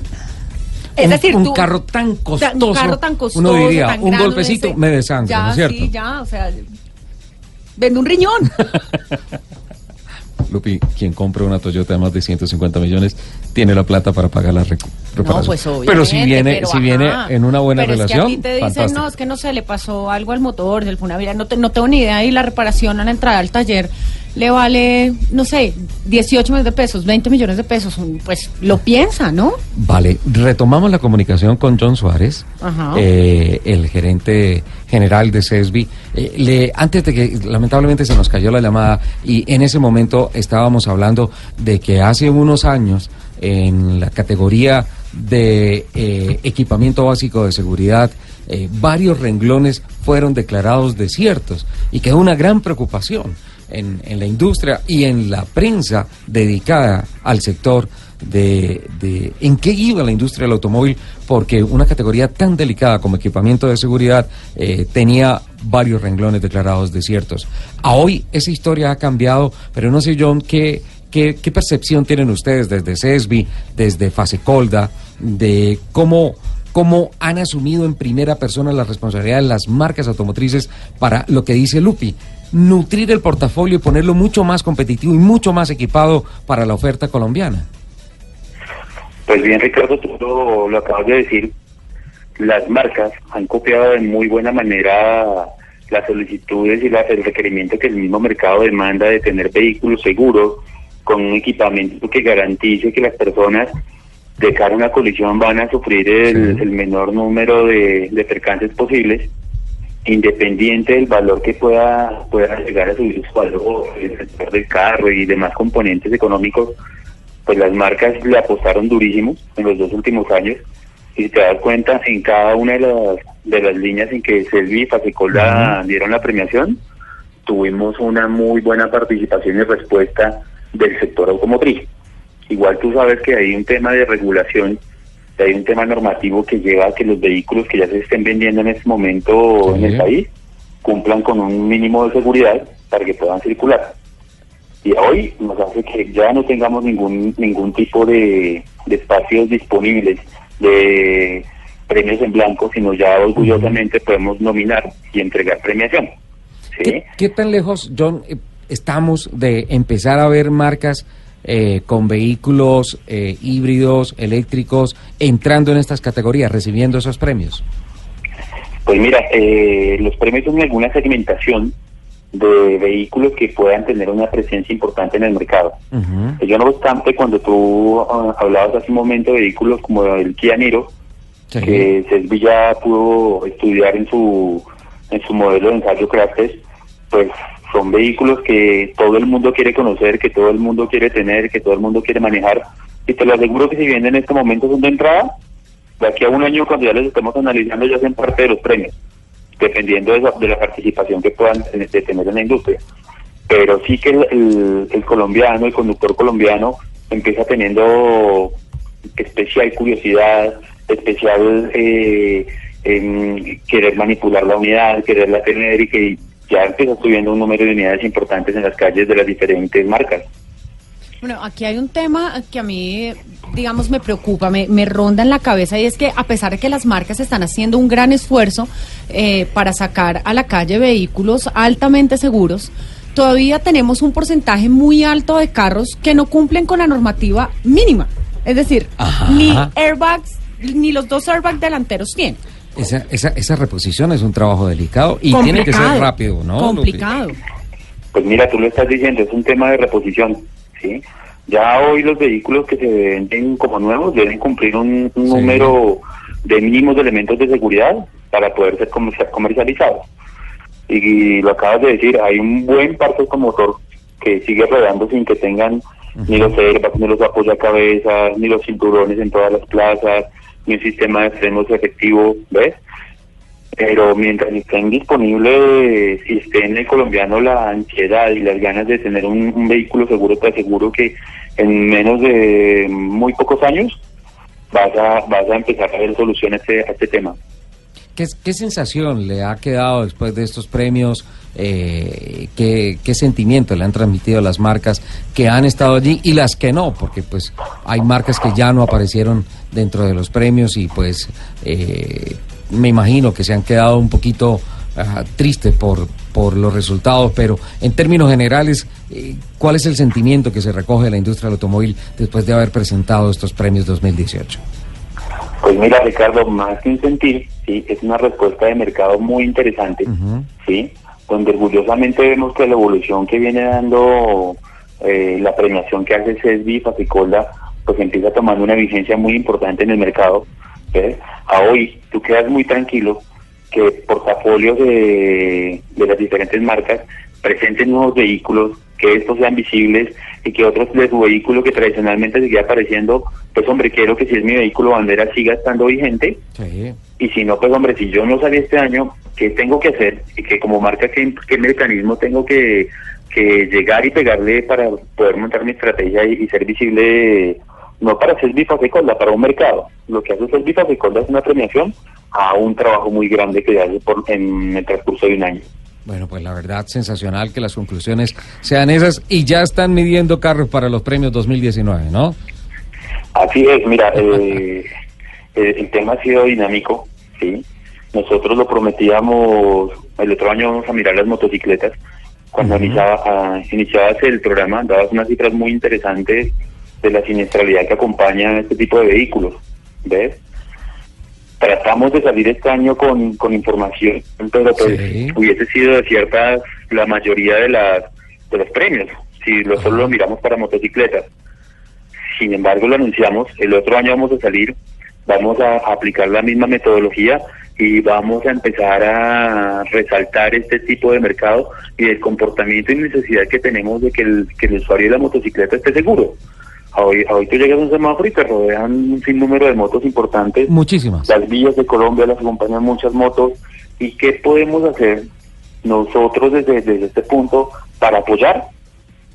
es un, decir, un tú- carro tan costoso, un carro tan costoso, uno diría, tan un grande, golpecito ese- me desangra, ya, ¿no es cierto? Sí, ya, o sea, vende un riñón. Lupi, quien compra una Toyota de más de 150 millones tiene la plata para pagar la recu- reparación. pues pero si viene, pero si viene ajá. en una buena pero relación, Es que a ti te dicen, fantástico. no, es que no sé, le pasó algo al motor, del Funavira, no, te- no tengo ni idea, y la reparación a la entrada al taller le vale, no sé, 18 millones de pesos, 20 millones de pesos, pues lo piensa, ¿no? Vale, retomamos la comunicación con John Suárez, Ajá. eh, el gerente general de CESBI. Eh, le, antes de que lamentablemente se nos cayó la llamada y en ese momento estábamos hablando de que hace unos años en la categoría de eh, equipamiento básico de seguridad, eh, varios renglones fueron declarados desiertos y quedó una gran preocupación en, la industria y en la prensa dedicada al sector de, de en qué iba la industria del automóvil, porque una categoría tan delicada como equipamiento de seguridad eh, tenía varios renglones declarados desiertos. A hoy esa historia ha cambiado, pero no sé, John, qué, qué, percepción tienen ustedes desde CESBI, desde Fasecolda, de cómo cómo han asumido en primera persona la responsabilidad de las marcas automotrices para lo que dice Lupi, nutrir el portafolio y ponerlo mucho más competitivo y mucho más equipado para la oferta colombiana. Pues bien, Ricardo, tú lo, lo acabas de decir. Las marcas han copiado de muy buena manera las solicitudes y las- el requerimiento que el mismo mercado demanda de tener vehículos seguros con un equipamiento que garantice que las personas de cara a una colisión van a sufrir el, Sí. el menor número de, de percances posibles, independiente del valor que pueda, pueda llegar a subir su valor, el sector del carro y demás componentes económicos pues las marcas le apostaron durísimo en los dos últimos años Y si te das cuenta, en cada una de las, de las líneas en que Selvi y Fasecola dieron la premiación, tuvimos una muy buena participación y respuesta del sector automotriz. Igual tú sabes que hay un tema de regulación, hay un tema normativo que lleva a que los vehículos que ya se estén vendiendo en este momento en el país cumplan con un mínimo de seguridad para que puedan circular. Y hoy nos hace que ya no tengamos ningún ningún tipo de, de espacios disponibles de premios en blanco, sino ya orgullosamente podemos nominar y entregar premiación. ¿sí? ¿Qué, qué tan lejos, John, eh, estamos de empezar a ver marcas eh, con vehículos eh, híbridos, eléctricos, entrando en estas categorías, recibiendo esos premios? Pues mira, eh, los premios son alguna segmentación de vehículos que puedan tener una presencia importante en el mercado. Yo no obstante, cuando tú ah, hablabas hace un momento de vehículos como el Kia Niro, Sí. que Selvi ya pudo estudiar en su en su modelo de ensayo Craftes, pues son vehículos que todo el mundo quiere conocer, que todo el mundo quiere tener, que todo el mundo quiere manejar. Y te lo aseguro que si bien en este momento son de entrada, de aquí a un año cuando ya les estemos analizando ya hacen parte de los premios, dependiendo de, esa- de la participación que puedan tener, en la industria. Pero sí que el, colombiano, el conductor colombiano, empieza teniendo especial curiosidad, especial eh, querer manipular la unidad, quererla tener y que ya empieza subiendo un número de unidades importantes en las calles de las diferentes marcas. Bueno, aquí hay un tema que a mí, digamos, me preocupa, me, me ronda en la cabeza y es que a pesar de que las marcas están haciendo un gran esfuerzo eh, para sacar a la calle vehículos altamente seguros, todavía tenemos un porcentaje muy alto de carros que no cumplen con la normativa mínima. Es decir, Ajá. ni airbags, ni los dos airbags delanteros tienen. Esa, esa, esa reposición es un trabajo delicado y tiene que ser rápido, ¿no? Complicado. Pues mira, tú lo estás diciendo, es un tema de reposición, ¿sí? Ya hoy los vehículos que se venden como nuevos deben cumplir un, un Sí. número de mínimos de elementos de seguridad para poder ser comercia- comercializados. Y, lo acabas de decir, hay un buen parque automotor que sigue rodando sin que tengan ni los airbags, ni los apoyacabezas, ni los cinturones en todas las plazas, un sistema de frenos efectivo, ¿ves? pero mientras estén disponibles y esté en el colombiano la ansiedad y las ganas de tener un, un vehículo seguro, te aseguro que en menos de muy pocos años vas a, vas a empezar a ver solución a este, a este tema. ¿Qué, sensación le ha quedado después de estos premios? Eh, ¿qué, ¿Qué sentimiento le han transmitido las marcas que han estado allí y las que no? Porque pues hay marcas que ya no aparecieron dentro de los premios y pues eh, me imagino que se han quedado un poquito ah, tristes por, por los resultados, pero en términos generales, eh, ¿cuál es el sentimiento que se recoge de la industria del automóvil después de haber presentado estos premios 2018? Pues mira, Ricardo, más que un sentir, sí, es una respuesta de mercado muy interesante, sí, donde orgullosamente vemos que la evolución que viene dando eh, la premiación que hace CESBI y Faficola, pues empieza tomando una vigencia muy importante en el mercado. ¿ves? A hoy tú quedas muy tranquilo que portafolios de, de las diferentes marcas presenten nuevos vehículos, que estos sean visibles y que otros de su vehículo que tradicionalmente seguía apareciendo, pues hombre, quiero que si es mi vehículo bandera siga estando vigente Sí. y si no, pues hombre, si yo no salí este año, ¿qué tengo que hacer? Y que como marca, ¿qué, qué mecanismo tengo que, que llegar y pegarle para poder montar mi estrategia y, y ser visible, no para ser bifasecolda, para un mercado? Lo que hace ser bifasecolda es una premiación a un trabajo muy grande que hace por, en el transcurso de un año. Bueno, pues la verdad, sensacional que las conclusiones sean esas y ya están midiendo carros para los premios 2019, ¿no? Así es, mira, eh, el, tema ha sido dinámico, ¿sí? Nosotros lo prometíamos, el otro año vamos a mirar las motocicletas. Cuando Ujú. iniciaba, ah, iniciabas el programa, dabas unas cifras muy interesantes de la siniestralidad que acompaña a este tipo de vehículos, ¿ves? Tratamos de salir este año con, con información, pero pues Sí. hubiese sido de ciertas, la mayoría de las de los premios, si lo solo lo miramos para motocicletas. Sin embargo, lo anunciamos, el otro año vamos a salir, vamos a aplicar la misma metodología y vamos a empezar a resaltar este tipo de mercado y el comportamiento y necesidad que tenemos de que el, que el usuario de la motocicleta esté seguro. Hoy, hoy tú llegas a un semáforo y te rodean un sinnúmero de motos importantes. Muchísimas. Las vías de Colombia las acompañan muchas motos. ¿Y qué podemos hacer nosotros desde, desde este punto para apoyar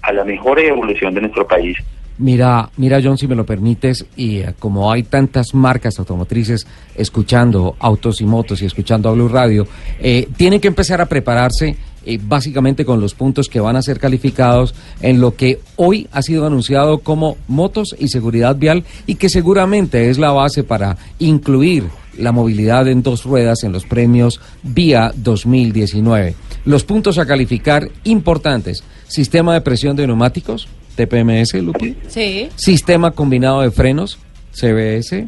a la mejor evolución de nuestro país? Mira, mira John, si me lo permites, y eh, como hay tantas marcas automotrices escuchando autos y motos y escuchando a Blue Radio, eh, tienen que empezar a prepararse eh, básicamente con los puntos que van a ser calificados en lo que hoy ha sido anunciado como motos y seguridad vial y que seguramente es la base para incluir la movilidad en dos ruedas en los premios Vía 2019. Los puntos a calificar importantes, sistema de presión de neumáticos, TPMS, Lupi. Sí. Sistema combinado de frenos, CBS.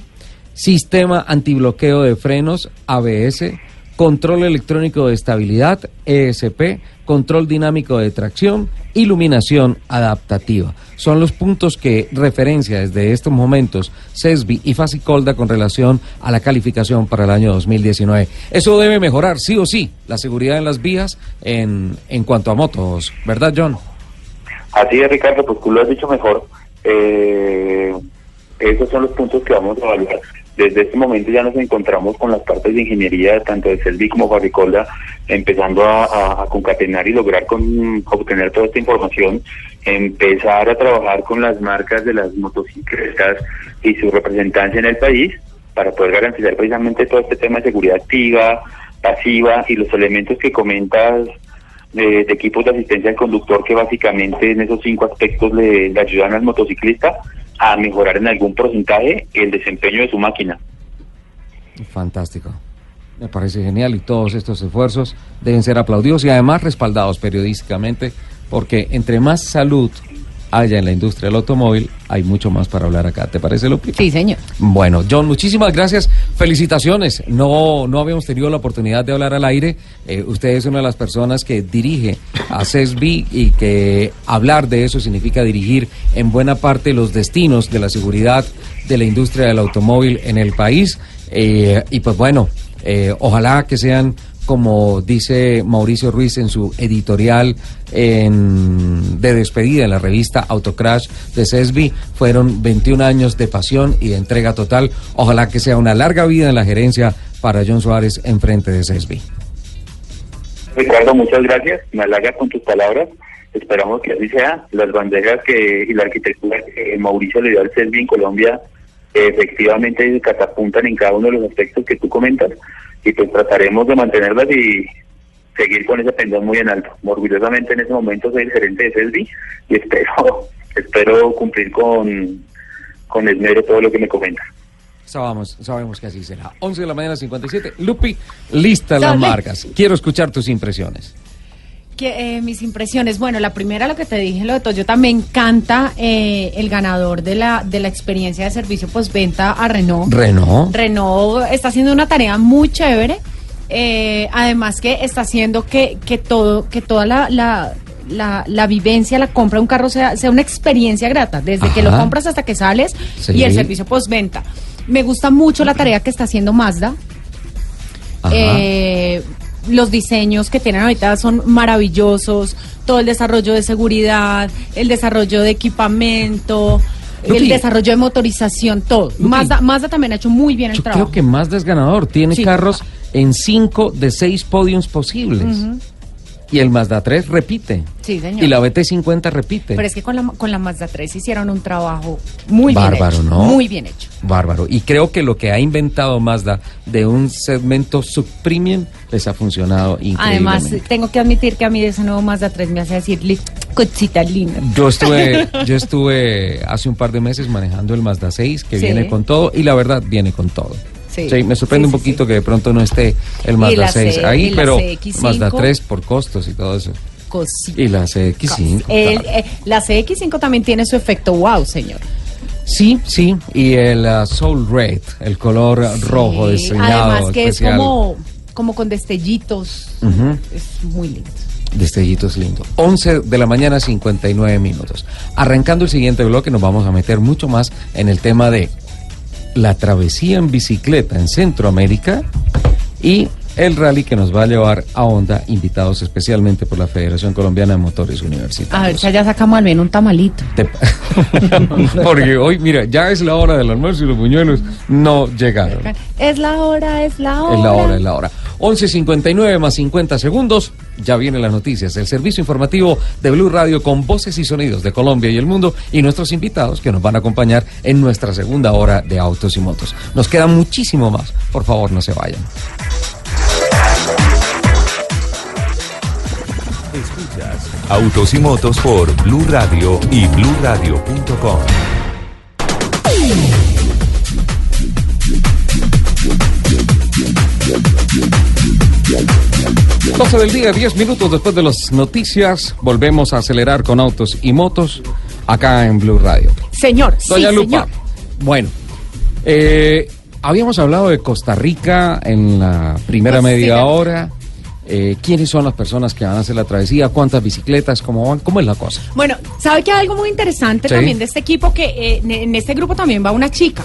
Sistema antibloqueo de frenos, ABS. Control electrónico de estabilidad, ESP. Control dinámico de tracción, iluminación adaptativa. Son los puntos que referencia desde estos momentos CESBI y Facicolda con relación a la calificación para el año 2019. Eso debe mejorar, sí o sí, la seguridad en las vías en, en cuanto a motos, ¿verdad, John? Así es, Ricardo, pues tú lo has dicho mejor. Eh, esos son los puntos que vamos a evaluar. Desde este momento ya nos encontramos con las partes de ingeniería, tanto de CELVI como Fabricolda, empezando a, a- a concatenar y lograr con, obtener toda esta información, empezar a trabajar con las marcas de las motocicletas y su representancia en el país para poder garantizar precisamente todo este tema de seguridad activa, pasiva y los elementos que comentas de, equipos de asistencia al conductor que básicamente en esos cinco aspectos le, le ayudan al motociclista a mejorar en algún porcentaje el desempeño de su máquina. Fantástico. Me parece genial y todos estos esfuerzos deben ser aplaudidos y además respaldados periodísticamente porque entre más salud haya en la industria del automóvil, hay mucho más para hablar acá. ¿Te parece, Lupi? Sí, señor. Bueno, John, muchísimas gracias. Felicitaciones. No, no habíamos tenido la oportunidad de hablar al aire. Eh, usted es una de las personas que dirige a CESBI y que hablar de eso significa dirigir en buena parte los destinos de la seguridad de la industria del automóvil en el país. Eh, y pues bueno, eh, ojalá que sean como dice Mauricio Ruiz en su editorial de despedida en la revista Autocrash de CESBI, fueron 21 años de pasión y de entrega total. Ojalá que sea una larga vida en la gerencia para John Suárez en frente de CESBI. Ricardo, muchas gracias. Me halagas con tus palabras. Esperamos que así sea. Las banderas que y la arquitectura que Mauricio le dio al CESBI en Colombia efectivamente se catapuntan en cada uno de los aspectos que tú comentas y pues trataremos de mantenerlas y seguir con ese pendón muy en alto. Orgullosamente en ese momento soy el gerente de CESBI y espero espero cumplir con, con esmero todo lo que me comentas. Sabemos, sabemos que así será. 11 de la mañana, 57. Lupi, lista las marcas. Quiero escuchar tus impresiones. Que, eh, mis impresiones, bueno, la primera, lo que te dije, lo de Toyota, me encanta eh, el ganador de la, de la experiencia de servicio postventa a Renault. Renault. Renault está haciendo una tarea muy chévere. eh, además que está haciendo que, que todo, que toda la, la, la, la vivencia, la compra de un carro sea, sea una experiencia grata, desde que lo compras hasta que sales Sí. y el servicio postventa. Me gusta mucho la tarea que está haciendo Mazda. Ajá. Eh, los diseños que tienen ahorita son maravillosos, todo el desarrollo de seguridad, el desarrollo de equipamiento, el desarrollo de motorización, todo. Mazda, Mazda también ha hecho muy bien el Yo trabajo. creo que Mazda es ganador. Tiene Sí. carros en 5 de 6 podiums posibles. Ujú. Y el Mazda 3 repite. Sí, señor. Y la BT50 repite. Pero es que con la, con la Mazda 3 hicieron un trabajo muy bien Bárbaro, hecho. ¿no? Muy bien hecho. Bárbaro. Y creo que lo que ha inventado Mazda de un segmento subpremium les ha funcionado increíblemente. Además, tengo que admitir que a mí de ese nuevo Mazda 3 me hace decirle cosita linda. Yo estuve, yo estuve hace un par de meses manejando el Mazda 6, que Sí. viene con todo, y la verdad viene con todo. Sí. me sorprende Sí, un poquito sí. que de pronto no esté el Mazda la 6 C- y ahí, pero CX5. Mazda 3 por costos y todo eso. Cosita. Y la CX5. El- claro. eh, la CX5 también tiene su efecto wow, señor. Sí, sí, y el uh, Soul Red, el color rojo diseñado Además que especial. es como, como con destellitos. Es muy lindo. Destellitos lindo. 11 de la mañana, 59 minutos. Arrancando el siguiente bloque, nos vamos a meter mucho más en el tema de la travesía en bicicleta en Centroamérica y el rally que nos va a llevar a Honda, invitados especialmente por la Federación Colombiana de Motores A ver, Universitarios. ya, ya sacamos al menos un tamalito. Porque hoy, mira, ya es la hora del almuerzo y los buñuelos no llegaron. Es la hora, es la hora. Es la hora, es la hora. 11.59 más 50 segundos. Ya vienen las noticias. El servicio informativo de Blue Radio con voces y sonidos de Colombia y el mundo y nuestros invitados que nos van a acompañar en nuestra segunda hora de autos y motos. Nos queda muchísimo más. Por favor, no se vayan. Autos y Motos por Blue Radio y BlueRadio.com. 12 del día, 10 minutos después de las noticias. Volvemos a acelerar con autos y motos acá en Blue Radio. Señor, Doña sí, Lupa. señor. Bueno, eh, habíamos hablado de Costa Rica en la primera Pues, media hora. Eh, ¿Quiénes son las personas que van a hacer la travesía? ¿Cuántas bicicletas? ¿Cómo van? ¿Cómo es la cosa? Bueno, ¿sabe que hay algo muy interesante Sí. también de este equipo? Que eh, en- este grupo también va una chica.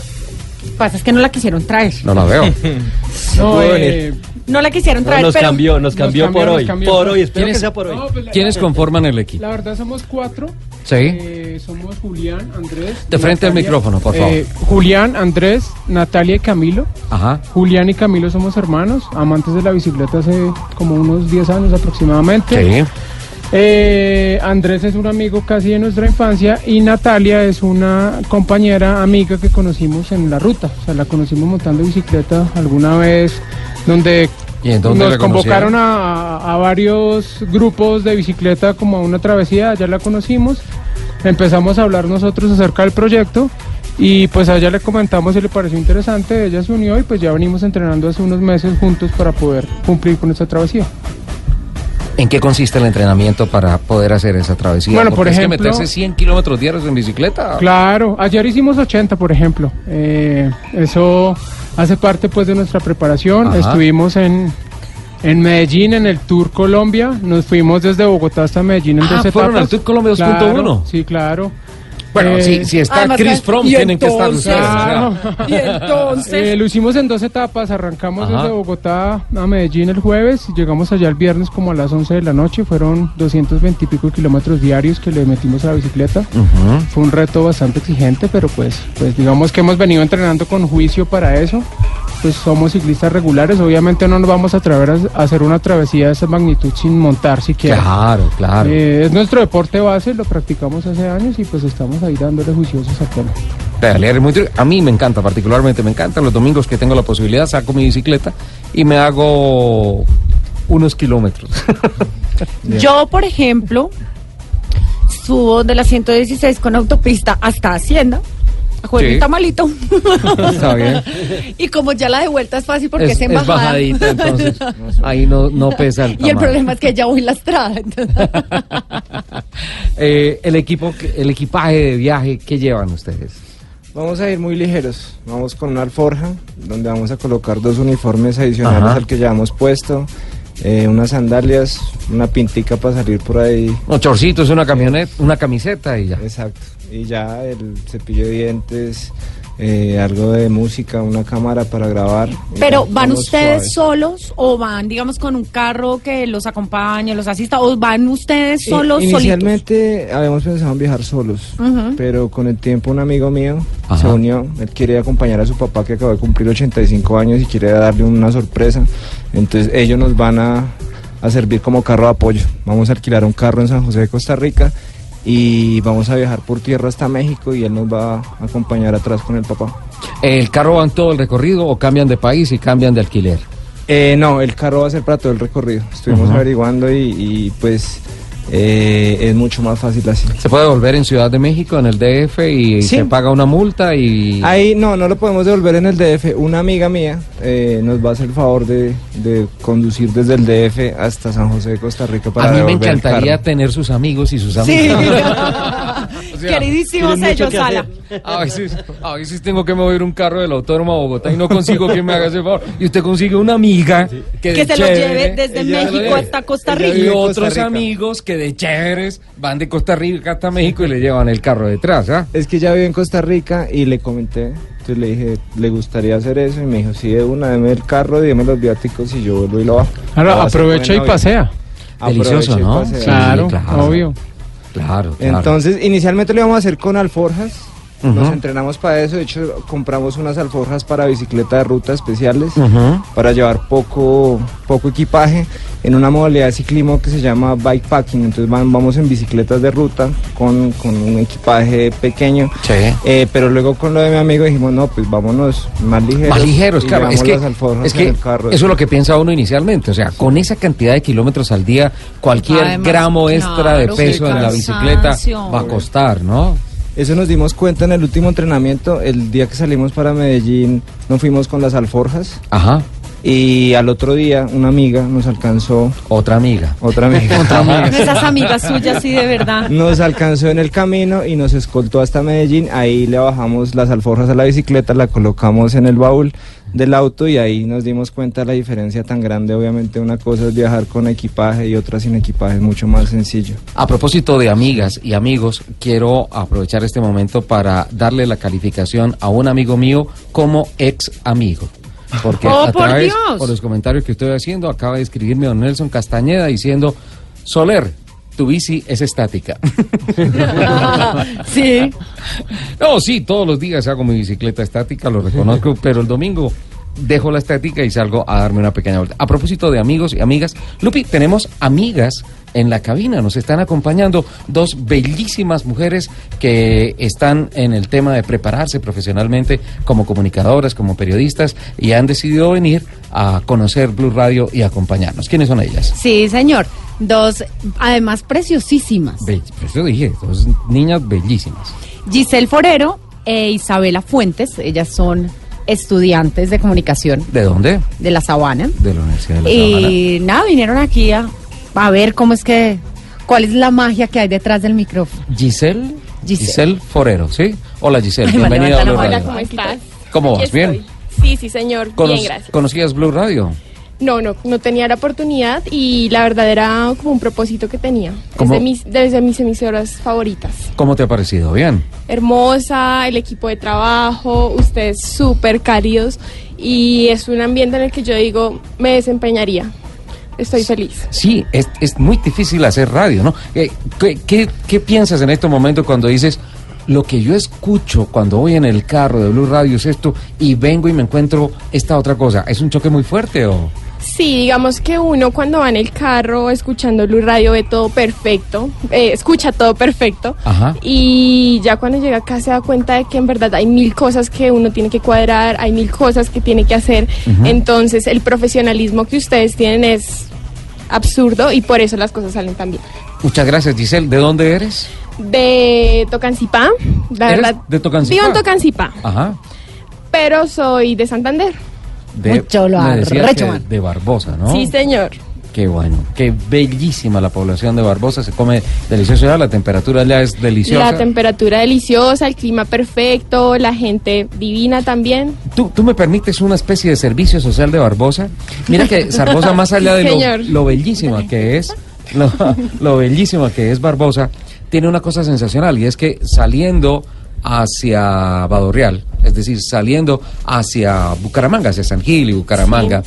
Lo que pasa es que no la quisieron traer. No la veo. No eh, No la quisieron No, traer, nos pero... cambió, nos cambió cambió, por nos hoy. cambió. Por hoy, espero ¿Quién que sea por hoy. no, pues la- ¿Quiénes conforman el equipo? La verdad somos cuatro. Sí. Eh, somos Julián, Andrés. De frente al Natalia. micrófono, por favor. Eh, Julián, Andrés, Natalia y Camilo. Ajá. Julián y Camilo somos hermanos, amantes de la bicicleta hace como unos 10 años aproximadamente. Sí. Eh, Andrés es un amigo casi de nuestra infancia y Natalia es una compañera amiga que conocimos en la ruta. O sea, la conocimos montando bicicleta alguna vez donde ¿Y en dónde nos convocaron a, a varios grupos de bicicleta como a una travesía, ya la conocimos. Empezamos a hablar nosotros acerca del proyecto y pues a ella le comentamos y le pareció interesante, ella se unió y pues ya venimos entrenando hace unos meses juntos para poder cumplir con esta travesía. ¿En qué consiste el entrenamiento para poder hacer esa travesía? Bueno, Porque por es que ejemplo- meterse 100 kilómetros diarios en bicicleta. Claro, ayer hicimos 80, por ejemplo. Eh, eso hace parte pues de nuestra preparación. Ajá. Estuvimos en, en Medellín, en el Tour Colombia. Nos fuimos desde Bogotá hasta Medellín en Ah, dos ¿fueron al Tour Colombia 2.1? Claro, Sí, claro. Bueno, Eh, si, si está además, Chris Fromm, tienen que estar ustedes. o sea. Y entonces... Eh, lo hicimos en dos etapas, arrancamos Ajá. desde Bogotá a Medellín el jueves y llegamos allá el viernes como a las 11 de la noche, fueron 220 y pico kilómetros diarios que le metimos a la bicicleta. Fue un reto bastante exigente, pero pues, pues digamos que hemos venido entrenando con juicio para eso. Pues somos ciclistas regulares, obviamente no nos vamos a atrever a a haenter una travesía de esa magnitud sin montar siquiera. Claro, claro. Eh, es nuestro deporte base, lo practicamos hace años y pues estamos ahí dándole juiciosos muy tri- A mí me encanta, particularmente me encanta. Los domingos que tengo la posibilidad saco mi bicicleta y me hago unos kilómetros. Yo, por ejemplo, subo de la 116 con autopista hasta Hacienda. Juego Sí. un tamalito. Está bien. Y como ya la de vuelta es fácil porque es, es, en es bajada. bajadita, entonces ahí no, no pesa el Y el problema es que ya voy lastrada. Eh, el equipo, que- el equipaje de viaje, ¿qué llevan ustedes? Vamos a ir muy ligeros. Vamos con una alforja donde vamos a colocar dos uniformes adicionales Ajá. al que ya hemos puesto, eh, unas sandalias, una pintica para salir por ahí. Unos chorcitos, una camioneta, una camiseta y ya. Exacto. Y ya el cepillo de dientes, eh, algo de música, una cámara para grabar. Pero ya, ¿van ustedes solos o van, digamos, con un carro que los acompañe, los asista? ¿O van ustedes I- solos, solitos? Inicialmente habíamos pensado en viajar solos, Ujú. pero con el tiempo un amigo mío Ajá. se unió. Él quiere acompañar a su papá que acaba de cumplir 85 años y quiere darle una sorpresa. Entonces ellos nos van a, a servir como carro de apoyo. Vamos a alquilar un carro en San José de Costa Rica y vamos a viajar por tierra hasta México y él nos va a acompañar atrás con el papá. ¿El carro va en todo el recorrido o cambian de país y cambian de alquiler? Eh, no, el carro va a ser para todo el recorrido. Estuvimos averiguando y, y, pues eh, es mucho más fácil así. ¿Se puede volver en Ciudad de México, en el DF, y Sí. se paga una multa y... Ahí no, no lo podemos devolver en el DF. Una amiga mía eh, nos va a hacer el favor de, de conducir desde el DF hasta San José de Costa Rica para a mí me devolver encantaría tener sus amigos y sus Sí. amigas. Sea, Queridísimo sello Sala. A veces, a veces tengo que mover un carro del autónomo a Bogotá y no consigo que me haga ese favor. Y usted consigue una amiga que, Que de se lo lleve desde México hasta Costa Rica. y otros Rica. amigos que de chéveres van de Costa Rica hasta México y le llevan el carro detrás, ¿ah? Es que ella vive en Costa Rica y le comenté, entonces le dije, ¿le gustaría hacer eso? Y me dijo, sí, de una, deme el carro, deme los viáticos y yo vuelvo y lo bajo. Ahora, Ah, aprovecha y pasea. Delicioso, ¿no? pasea. Sí, Claro, claro. obvio. Claro, claro. Entonces, inicialmente lo íbamos a hacer con alforjas. Nos entrenamos para eso. De hecho, compramos unas alforjas para bicicleta de ruta especiales para llevar poco, poco equipaje en una modalidad de ciclismo que se llama bikepacking. Entonces, van- vamos en bicicletas de ruta con, con un equipaje pequeño. Sí. Eh, pero luego con lo de mi amigo dijimos, no, pues vámonos más ligeros. Más ligeros, y claro. Es que, las alforjas es en que el carro. eso es lo que piensa uno inicialmente. O sea, con esa cantidad de kilómetros al día, cualquier Además, gramo extra de peso en la bicicleta va a costar, ¿no? Eso nos dimos cuenta en el último entrenamiento. El día que salimos para Medellín, nos fuimos con las alforjas. Ajá. Y al otro día, una amiga nos alcanzó, Otra amiga. otra amiga, Esas amigas suyas, sí, de verdad. nos alcanzó en el camino y nos escoltó hasta Medellín. Ahí le bajamos las alforjas a la bicicleta, la colocamos en el baúl del auto y ahí nos dimos cuenta de la diferencia tan grande. Obviamente, una cosa es viajar con equipaje y otra sin equipaje, es mucho más sencillo. A propósito de amigas y amigos, quiero aprovechar este momento para darle la calificación a un amigo mío como ex amigo. Porque ¡Oh, a por través, Dios! por los comentarios que estoy haciendo, acaba de escribirme don Nelson Castañeda diciendo, Soler, tu bici es estática. Sí. No, sí, todos los días hago mi bicicleta estática, lo reconozco, pero el domingo dejo la estática y salgo a darme una pequeña vuelta. A propósito de amigos y amigas, Lupi, tenemos amigas en la cabina, nos están acompañando dos bellísimas mujeres que están en el tema de prepararse profesionalmente como comunicadoras, como periodistas y han decidido venir a conocer Blue Radio y acompañarnos. ¿Quiénes son ellas? Sí, señor. Dos, además preciosísimas. Be- pues yo dije, dos niñas bellísimas. Giselle Forero e Isabela Fuentes, ellas son estudiantes de comunicación ¿De dónde? de la Sabana. De la Universidad de La Sabana. Y nada, vinieron aquí a, a ver cómo es que, cuál es la magia que hay detrás del micrófono. Giselle, Giselle. Giselle Forero, ¿sí? Hola Giselle, Ay, bienvenida a Blue la Radio. Hola, ¿cómo estás? ¿Cómo vas? ¿Bien? Sí, sí, señor. Cono- Bien, gracias. ¿Conocías Blue Radio? No, no, no tenía la oportunidad y la verdad era como un propósito que tenía. ¿Cómo? Desde mis, desde mis emisoras favoritas. ¿Cómo te ha parecido? ¿Bien? Hermosa, el equipo de trabajo, ustedes súper cálidos y es un ambiente en el que yo digo, me desempeñaría. Estoy feliz. Sí, es, es muy difícil hacer radio, ¿no? Eh, ¿Qué, qué, qué piensas en este momento cuando dices, lo que yo escucho cuando voy en el carro de Blue Radio es esto y vengo y me encuentro esta otra cosa? ¿Es un choque muy fuerte o...? Sí, digamos que uno cuando va en el carro escuchando Blue Radio ve todo perfecto, eh, escucha todo perfecto. Ajá. Y ya cuando llega acá se da cuenta de que en verdad hay mil cosas que uno tiene que cuadrar, hay mil cosas que tiene que hacer. Entonces el profesionalismo que ustedes tienen es absurdo y por eso las cosas salen tan bien. Muchas gracias, Giselle. ¿De dónde eres? De Tocancipá, la ¿Eres verdad. de Tocancipá? Vivo en Tocancipá, Ajá. pero soy de Santander. De, Mucho lo arrecho, de Barbosa, ¿no? Sí, señor. Qué bueno, qué bellísima la población de Barbosa, se come delicioso ya, la temperatura ya es deliciosa. La temperatura deliciosa, el clima perfecto, la gente divina también. ¿Tú, ¿Tú me permites una especie de servicio social de Barbosa? Mira que Barbosa, más allá de lo, lo bellísima que es, lo, lo bellísima que es Barbosa, tiene una cosa sensacional y es que saliendo hacia Badorreal, es decir, saliendo hacia Bucaramanga, hacia San Gil y Bucaramanga,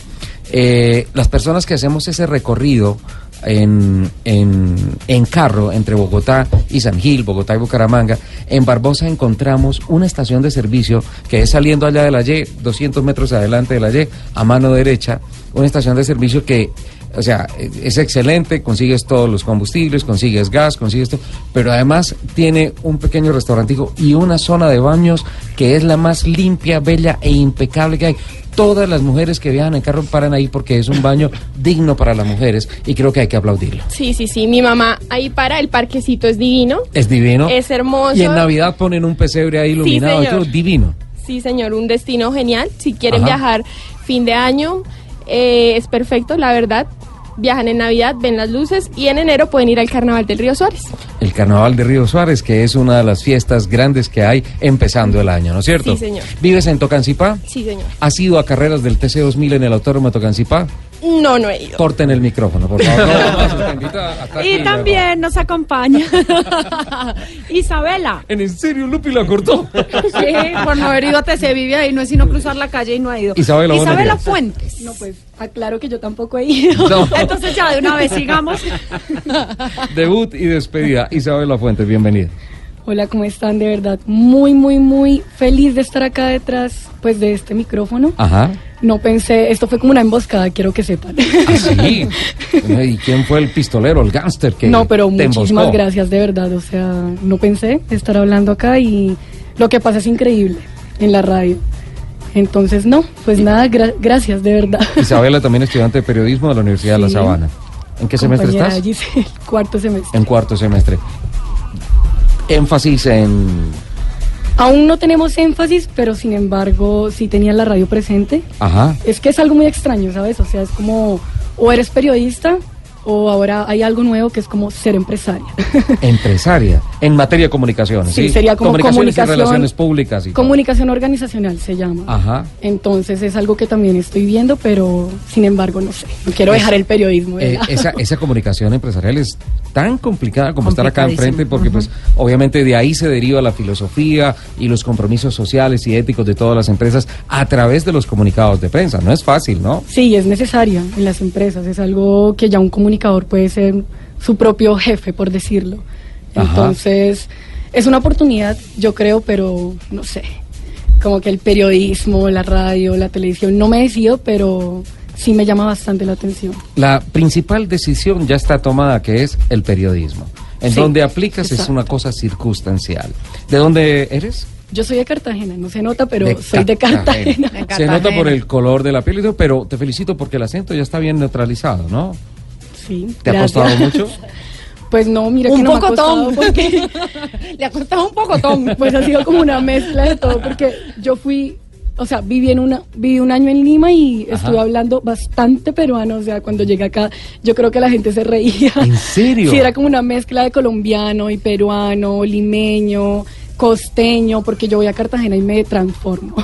eh, las personas que hacemos ese recorrido en, en, en carro entre Bogotá y San Gil, Bogotá y Bucaramanga, en Barbosa encontramos una estación de servicio que es saliendo allá de la Y, 200 metros adelante de la Y, a mano derecha, una estación de servicio que, o sea, es excelente, consigues todos los combustibles, consigues gas, consigues todo, pero además tiene un pequeño restaurantico y una zona de baños que es la más limpia, bella e impecable que hay. Todas las mujeres que viajan en carro paran ahí porque es un baño digno para las mujeres y creo que hay que aplaudirlo. Sí, sí, sí. Mi mamá ahí para, el parquecito es divino. Es divino. Es hermoso. Y en Navidad ponen un pesebre ahí iluminado señor. todo divino. Sí, señor, un destino genial. Si quieren Ajá. viajar fin de año, eh, es perfecto, la verdad. viajan en Navidad, ven las luces y en enero pueden ir al Carnaval del Río Suárez. El Carnaval de Río Suárez, que es una de las fiestas grandes que hay empezando el año, ¿no es cierto? Sí, señor. ¿Vives en Tocancipá? Sí, señor. ¿Has ido a carreras del TC2000 en el Autódromo de Tocancipá? No, no he ido. Corten el micrófono, por favor. No, Y también nos acompaña Isabela. ¿En serio Lupi la cortó? Sí, por no haber ido a TC vive ahí, no es sino cruzar la calle y no ha ido. Isabela, Isabela. Fuentes. No, pues aclaro que yo tampoco he ido. No. Entonces ya de una vez sigamos. Debut y despedida. Isabela Fuentes, bienvenida. Hola, ¿cómo están? De verdad, muy, muy, muy feliz de estar acá detrás pues de este micrófono. Ajá. No pensé, esto fue como una emboscada, quiero que sepan. ¿Ah, sí? ¿Y quién fue el pistolero, el gángster que no, pero te muchísimas emboscó? gracias, de verdad. O sea, no pensé estar hablando acá y lo que pasa es increíble en la radio. Entonces, no, pues nada, gra- gracias, de verdad. Isabela también estudiante de periodismo de la Universidad de La Sí. Sabana. ¿En qué semestre estás? Giselle, cuarto semestre. En cuarto semestre. Énfasis en... Aún no tenemos énfasis, pero sin embargo, sí tenía la radio presente. Ajá. Es que es algo muy extraño, ¿sabes? O sea, es como, o eres periodista, o ahora hay algo nuevo que es como ser empresaria. Empresaria. En materia de comunicaciones. Sí, sería como Comunicaciones comunicación- y relaciones públicas. Y todo. Comunicación organizacional se llama. Ajá. Entonces es algo que también estoy viendo, pero sin embargo, no sé. No quiero dejar el periodismo. Eh, esa, esa comunicación empresarial es tan complicada como estar acá enfrente porque pues obviamente de ahí se deriva la filosofía y los compromisos sociales y éticos de todas las empresas a través de los comunicados de prensa. No es fácil, ¿no? Sí, es necesaria en las empresas. Es algo que ya un comunicador puede ser su propio jefe, por decirlo. Ajá. Entonces, es una oportunidad, yo creo, pero no sé. Como que el periodismo, la radio, la televisión, no me decido, pero sí me llama bastante la atención. La principal decisión ya está tomada que es el periodismo. En Sí, donde aplicas es una cosa circunstancial. ¿De dónde eres? Yo soy de Cartagena, no se nota, pero De soy de Cartagena. De Se nota Cartagena. por el color de la piel, y todo, pero te felicito porque el acento ya está bien neutralizado, ¿no? Sí, ¿Te ha costado mucho? Pues no, mira que Un no me ha pocotón. costado porque Le ha costado un pocotón. pues ha sido como una mezcla de todo porque yo fui, o sea, viví en una viví un año en Lima y Ajá. estuve hablando bastante peruano, o sea, cuando llegué acá yo creo que la gente se reía. ¿En serio? Sí, era como una mezcla de colombiano y peruano, limeño, costeño, porque yo voy a Cartagena y me transformo.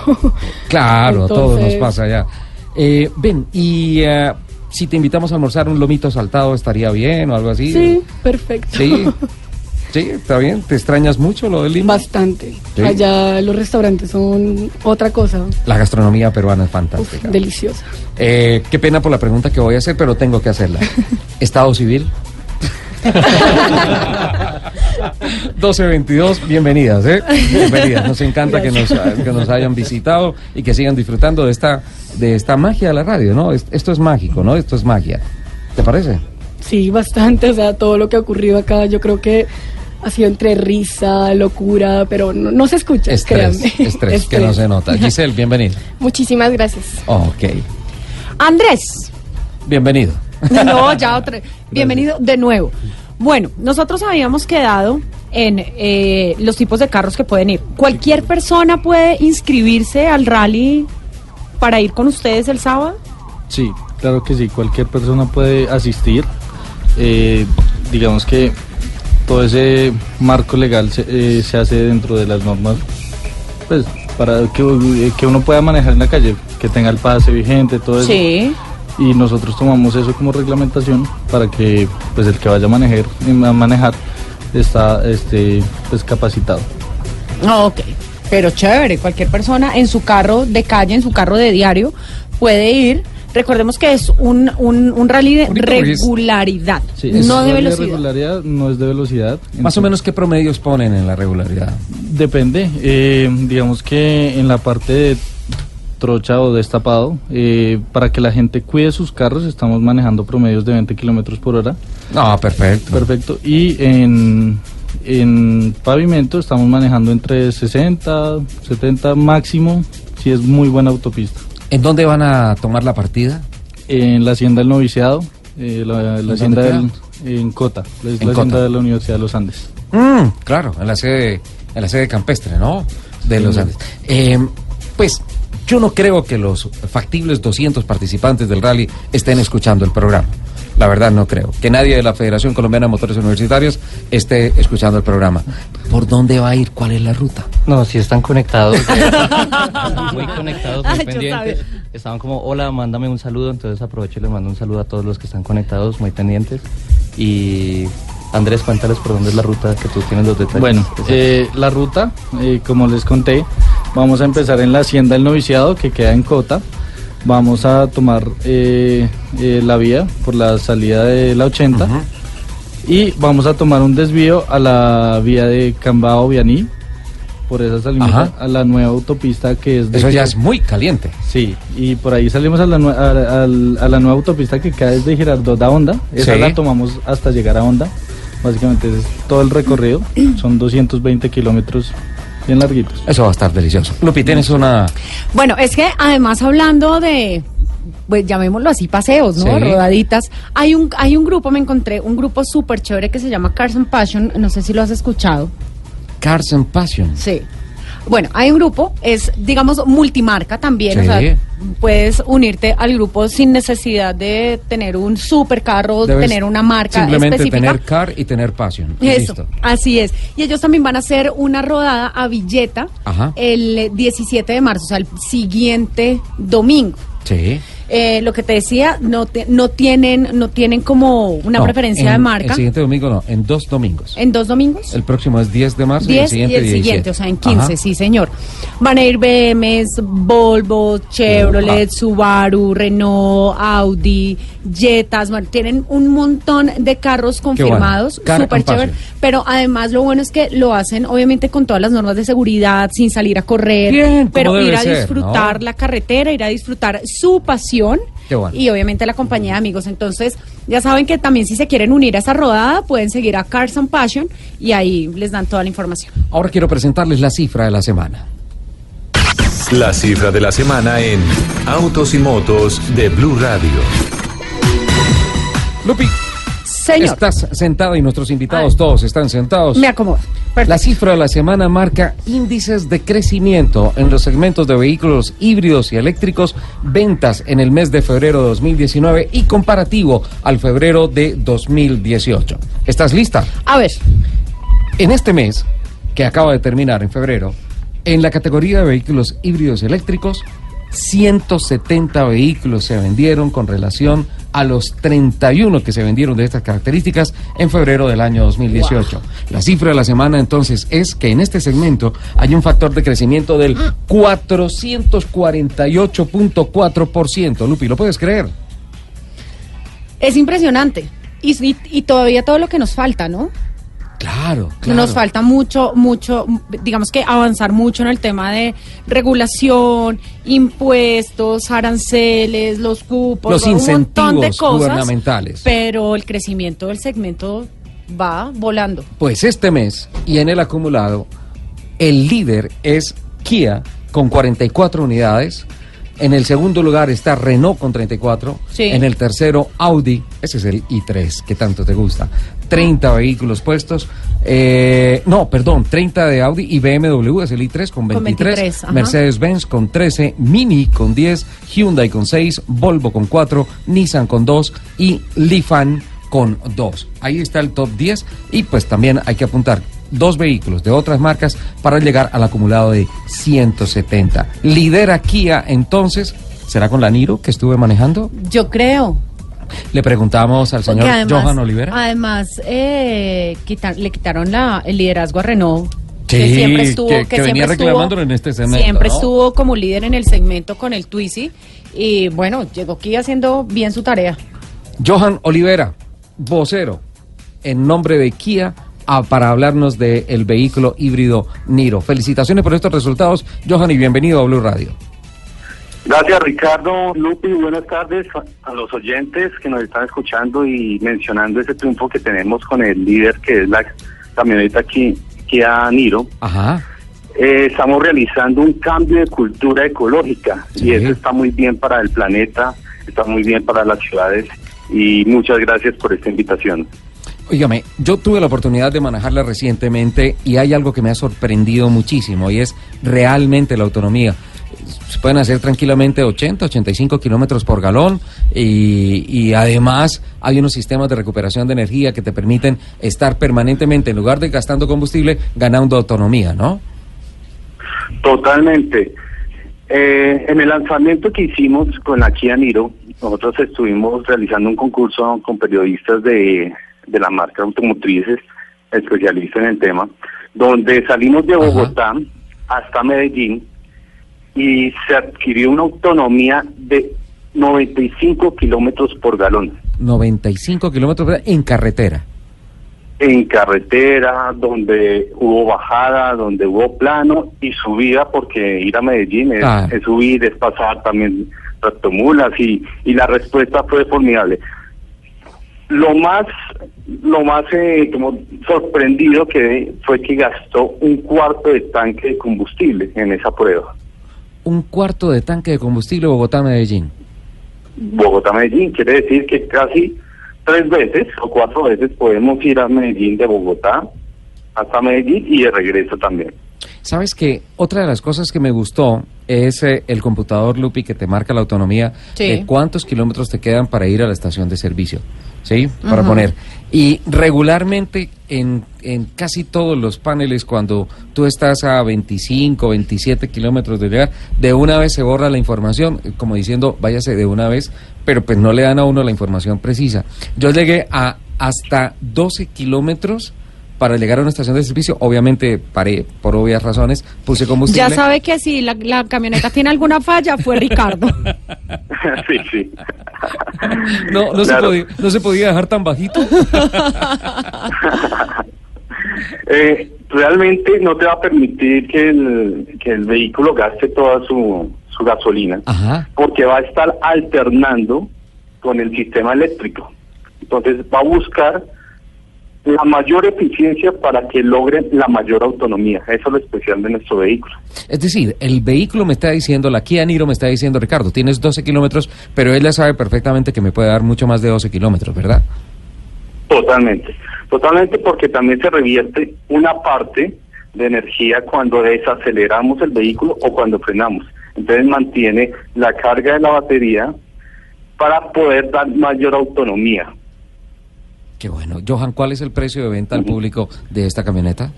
Claro, a todos nos Entonces- pasa ya. Eh, ven, y eh, si te invitamos a almorzar un lomito saltado, ¿estaría bien o algo así? Sí, perfecto. Sí, sí, está bien. ¿Te extrañas mucho lo de Lima? Bastante. Sí. Allá los restaurantes son otra cosa. La gastronomía peruana es Uf, fantástica. deliciosa. Eh, qué pena por la pregunta que voy a hacer, pero tengo que hacerla. ¿Estado civil? 1222, bienvenidas, ¿eh? Bienvenidas. Nos encanta que nos, que nos hayan visitado y que sigan disfrutando de esta, de esta magia de la radio, ¿no? Es- Esto es mágico, ¿no? Esto es magia. ¿Te parece? Sí, bastante. O sea, todo lo que ha ocurrido acá, yo creo que ha sido entre risa, locura, pero no, no se escucha. Estrés, créanme. estrés, que no se nota. Giselle, bienvenida. Muchísimas gracias. Ok, Andrés. bienvenido. No, ya otra. Bienvenido de nuevo. Bueno, nosotros habíamos quedado en eh, los tipos de carros que pueden ir. ¿Cualquier persona puede inscribirse al rally para ir con ustedes el sábado? Sí, claro que sí, cualquier persona puede asistir. Eh, digamos que todo ese marco legal se, eh, se hace dentro de las normas, pues para que, eh, que uno pueda manejar en la calle, que tenga el pase vigente, todo eso. Sí. Y nosotros tomamos eso como reglamentación para que pues el que vaya a manejar, a manejar está este, pues, capacitado. Ah, ok. Pero chévere, cualquier persona en su carro de calle, en su carro de diario, puede ir. Recordemos que es un, un, un rally de regularidad, Sí, no de velocidad. regularidad, no es de velocidad. Más o menos, ¿qué promedios ponen en la regularidad? Depende. eh, digamos que en la parte de trocha o destapado, eh, para que la gente cuide sus carros, estamos manejando promedios de 20 kilómetros por hora. No, perfecto. Perfecto. Y en, en pavimento estamos manejando entre 60, 70 máximo, si es muy buena autopista. ¿En dónde van a tomar la partida? En la hacienda del noviciado, eh, la, la ¿Dónde hacienda del, en Cota, es En la Cota. hacienda de la Universidad de los Andes. Mm, claro, en la sede, en la sede campestre, ¿no? De los Sí. Andes. Eh, pues yo no creo que los factibles 200 participantes del rally estén escuchando el programa. La verdad no creo. Que nadie de la Federación Colombiana de Motores Universitarios esté escuchando el programa. ¿Por dónde va a ir? ¿Cuál es la ruta? No, si están conectados. muy conectados, muy pendientes. Estaban como, hola, mándame un saludo. Entonces aprovecho y les mando un saludo a todos los que están conectados, muy pendientes. Y Andrés, cuéntales por dónde es la ruta que tú tienes los detalles. Bueno, eh, la ruta, eh, como les conté, vamos a empezar en la Hacienda del Noviciado, que queda en Cota. Vamos a tomar eh, eh, la vía por la salida de la 80 y vamos a tomar un desvío a la vía de Cambao Vianí por esa salimos Ajá. a la nueva autopista que es de Eso ya es muy caliente. Sí, y por ahí salimos a la, a, la nueva autopista que queda desde Girardot a Honda. Esa Sí. la tomamos hasta llegar a Honda. Básicamente es todo el recorrido. Son 220 kilómetros bien larguitos. Eso va a estar delicioso. Lupi, tienes una... Bueno, es que además hablando de, pues llamémoslo así, paseos, ¿no? Sí. Rodaditas. Hay un, hay un grupo, me encontré, un grupo súper chévere que se llama Carson Passion, no sé si lo has escuchado. Cars and Passion. Sí. Bueno, hay un grupo, es, digamos, multimarca también. Sí. O sea, puedes unirte al grupo sin necesidad de tener un supercarro, Debes tener una marca Simplemente específica. tener car y tener passion. y Eso, listo. así es. Y ellos también van a hacer una rodada a Villeta Ajá. el eh, 17 de marzo, o sea, el siguiente domingo. Sí. Eh, lo que te decía, no, te- no tienen no tienen como una No, preferencia en- de marca. El siguiente domingo no, en dos domingos. ¿En dos domingos? El próximo es 10 de marzo y el 10 y siguiente el 17. siguiente, o sea, en 15, Ajá. sí, señor. Van a ir BMs, Volvo, Chevrolet, Subaru, Renault, Audi, Jetas, bueno, tienen un montón de carros confirmados, Car súper chévere. Pero además lo bueno es que lo hacen obviamente con todas las normas de seguridad, sin salir a correr, Bien, pero ir a ser, disfrutar ¿no? la carretera, ir a disfrutar su pasión. Qué bueno. Y obviamente la compañía de amigos. Entonces, ya saben que también si se quieren unir a esa rodada, pueden seguir a Cars and Passion y ahí les dan toda la información. Ahora quiero presentarles la cifra de la semana. La cifra de la semana en Autos y Motos de Blue Radio. Lupi, Señor, estás sentada y nuestros invitados Ay. todos están sentados. me acomodo. Perfecto. La cifra de la semana marca índices de crecimiento en los segmentos de vehículos híbridos y eléctricos, ventas en el mes de febrero de 2019 y comparativo al febrero de 2018. ¿Estás lista? A ver, En este mes, que acaba de terminar en febrero, en la categoría de vehículos híbridos y eléctricos, 170 vehículos se vendieron con relación a los 31 que se vendieron de estas características en febrero del año 2018. La cifra de la semana entonces es que en este segmento hay un factor de crecimiento del 448.4%. Lupi, ¿lo puedes creer? es impresionante. Y, y- y todavía todo lo que nos falta, ¿no? Claro, claro. Nos falta mucho, mucho, digamos que avanzar mucho en el tema de regulación, impuestos, aranceles, los cupos, Los un montón de incentivos cosas. gubernamentales. Pero el crecimiento del segmento va volando. Pues este mes y en el acumulado, el líder es Kia con 44 unidades. En el segundo lugar está Renault con 34. Sí. En el tercero, Audi. Ese es el i3 que tanto te gusta. 30 vehículos puestos. Eh, no, perdón, 30 de Audi y BMW es el i3 con Con 23. 23, ajá. Mercedes-Benz con 13. Mini con 10. Hyundai con 6. Volvo con 4. Nissan con 2. Y Lifan con 2. Ahí está el top 10 y pues también hay que apuntar dos vehículos de otras marcas para llegar al acumulado de 170. Lidera Kia entonces, ¿será con la Niro que estuve manejando? Yo creo. Le preguntamos al señor además, Johan Olivera. Además, eh, quitar- le quitaron la, el liderazgo a Renault. Sí, que siempre estuvo, que- que, que venía siempre estuvo- reclamándolo en este segmento, Siempre ¿no? estuvo como líder en el segmento con el Twizy. Y bueno, llegó aquí haciendo bien su tarea. Johan Olivera, vocero, en nombre de Kia, ah, para hablarnos del vehículo híbrido Niro. Felicitaciones por estos resultados, Johan, y bienvenido a Blue Radio. Gracias Ricardo, Lupi, buenas tardes a, a los oyentes que nos están escuchando y mencionando ese triunfo que tenemos con el líder que es la camioneta Ki- Kia Niro. Ajá. Eh, estamos realizando un cambio de cultura ecológica Sí. y eso está muy bien para el planeta, está muy bien para las ciudades y muchas gracias por esta invitación. Óigame, yo tuve la oportunidad de manejarla recientemente y hay algo que me ha sorprendido muchísimo y es realmente la autonomía. se pueden hacer tranquilamente 80, 85 kilómetros por galón y, y además hay unos sistemas de recuperación de energía que te permiten estar permanentemente, en lugar de gastando combustible, ganando autonomía, ¿no? Totalmente. Eh, en el lanzamiento que hicimos con la Kia Niro, nosotros estuvimos realizando un concurso con periodistas de, de la marca automotrices, especialistas en el tema, donde salimos de Bogotá hasta Medellín y se adquirió una autonomía de 95 kilómetros por galón 95 kilómetros por- en carretera. en carretera, donde hubo bajada, donde hubo plano y subida, porque ir a Medellín es, Ah. es subir, es pasar también tractomulas y, y la respuesta fue formidable. Lo más, lo más eh, como sorprendido que fue que gastó un cuarto de tanque de combustible en esa prueba. Un cuarto de tanque de combustible Bogotá-Medellín. Bogotá-Medellín quiere decir que casi tres veces o cuatro veces podemos ir a Medellín de Bogotá hasta Medellín y de regreso también. Sabes que otra de las cosas que me gustó es eh, el computador Lupi que te marca la autonomía Sí. de cuántos kilómetros te quedan para ir a la estación de servicio. ¿Sí? Para poner. Y regularmente en, en casi todos los paneles, cuando tú estás a 25, 27 kilómetros de llegar, de una vez se borra la información, como diciendo, váyase de una vez, pero pues no le dan a uno la información precisa. Yo llegué a hasta 12 kilómetros para llegar a una estación de servicio, obviamente paré por obvias razones, puse combustible. Ya sabe que si la, la camioneta tiene alguna falla, fue Ricardo. sí, sí. No, no, se podía, no se podía dejar tan bajito. Eh, realmente no te va a permitir que el, que el vehículo gaste toda su, su gasolina, Ajá. porque va a estar alternando con el sistema eléctrico. Entonces va a buscar la mayor eficiencia para que logre la mayor autonomía. Eso es lo especial de nuestro vehículo. Es decir, el vehículo me está diciendo, la Kia Niro me está diciendo, Ricardo, tienes 12 kilómetros, pero él ya sabe perfectamente que me puede dar mucho más de 12 kilómetros, ¿verdad? Totalmente, totalmente porque también se revierte una parte de energía cuando desaceleramos el vehículo o cuando frenamos. Entonces mantiene la carga de la batería para poder dar mayor autonomía. Qué bueno. Johan, ¿cuál es el precio de venta al público de esta camioneta?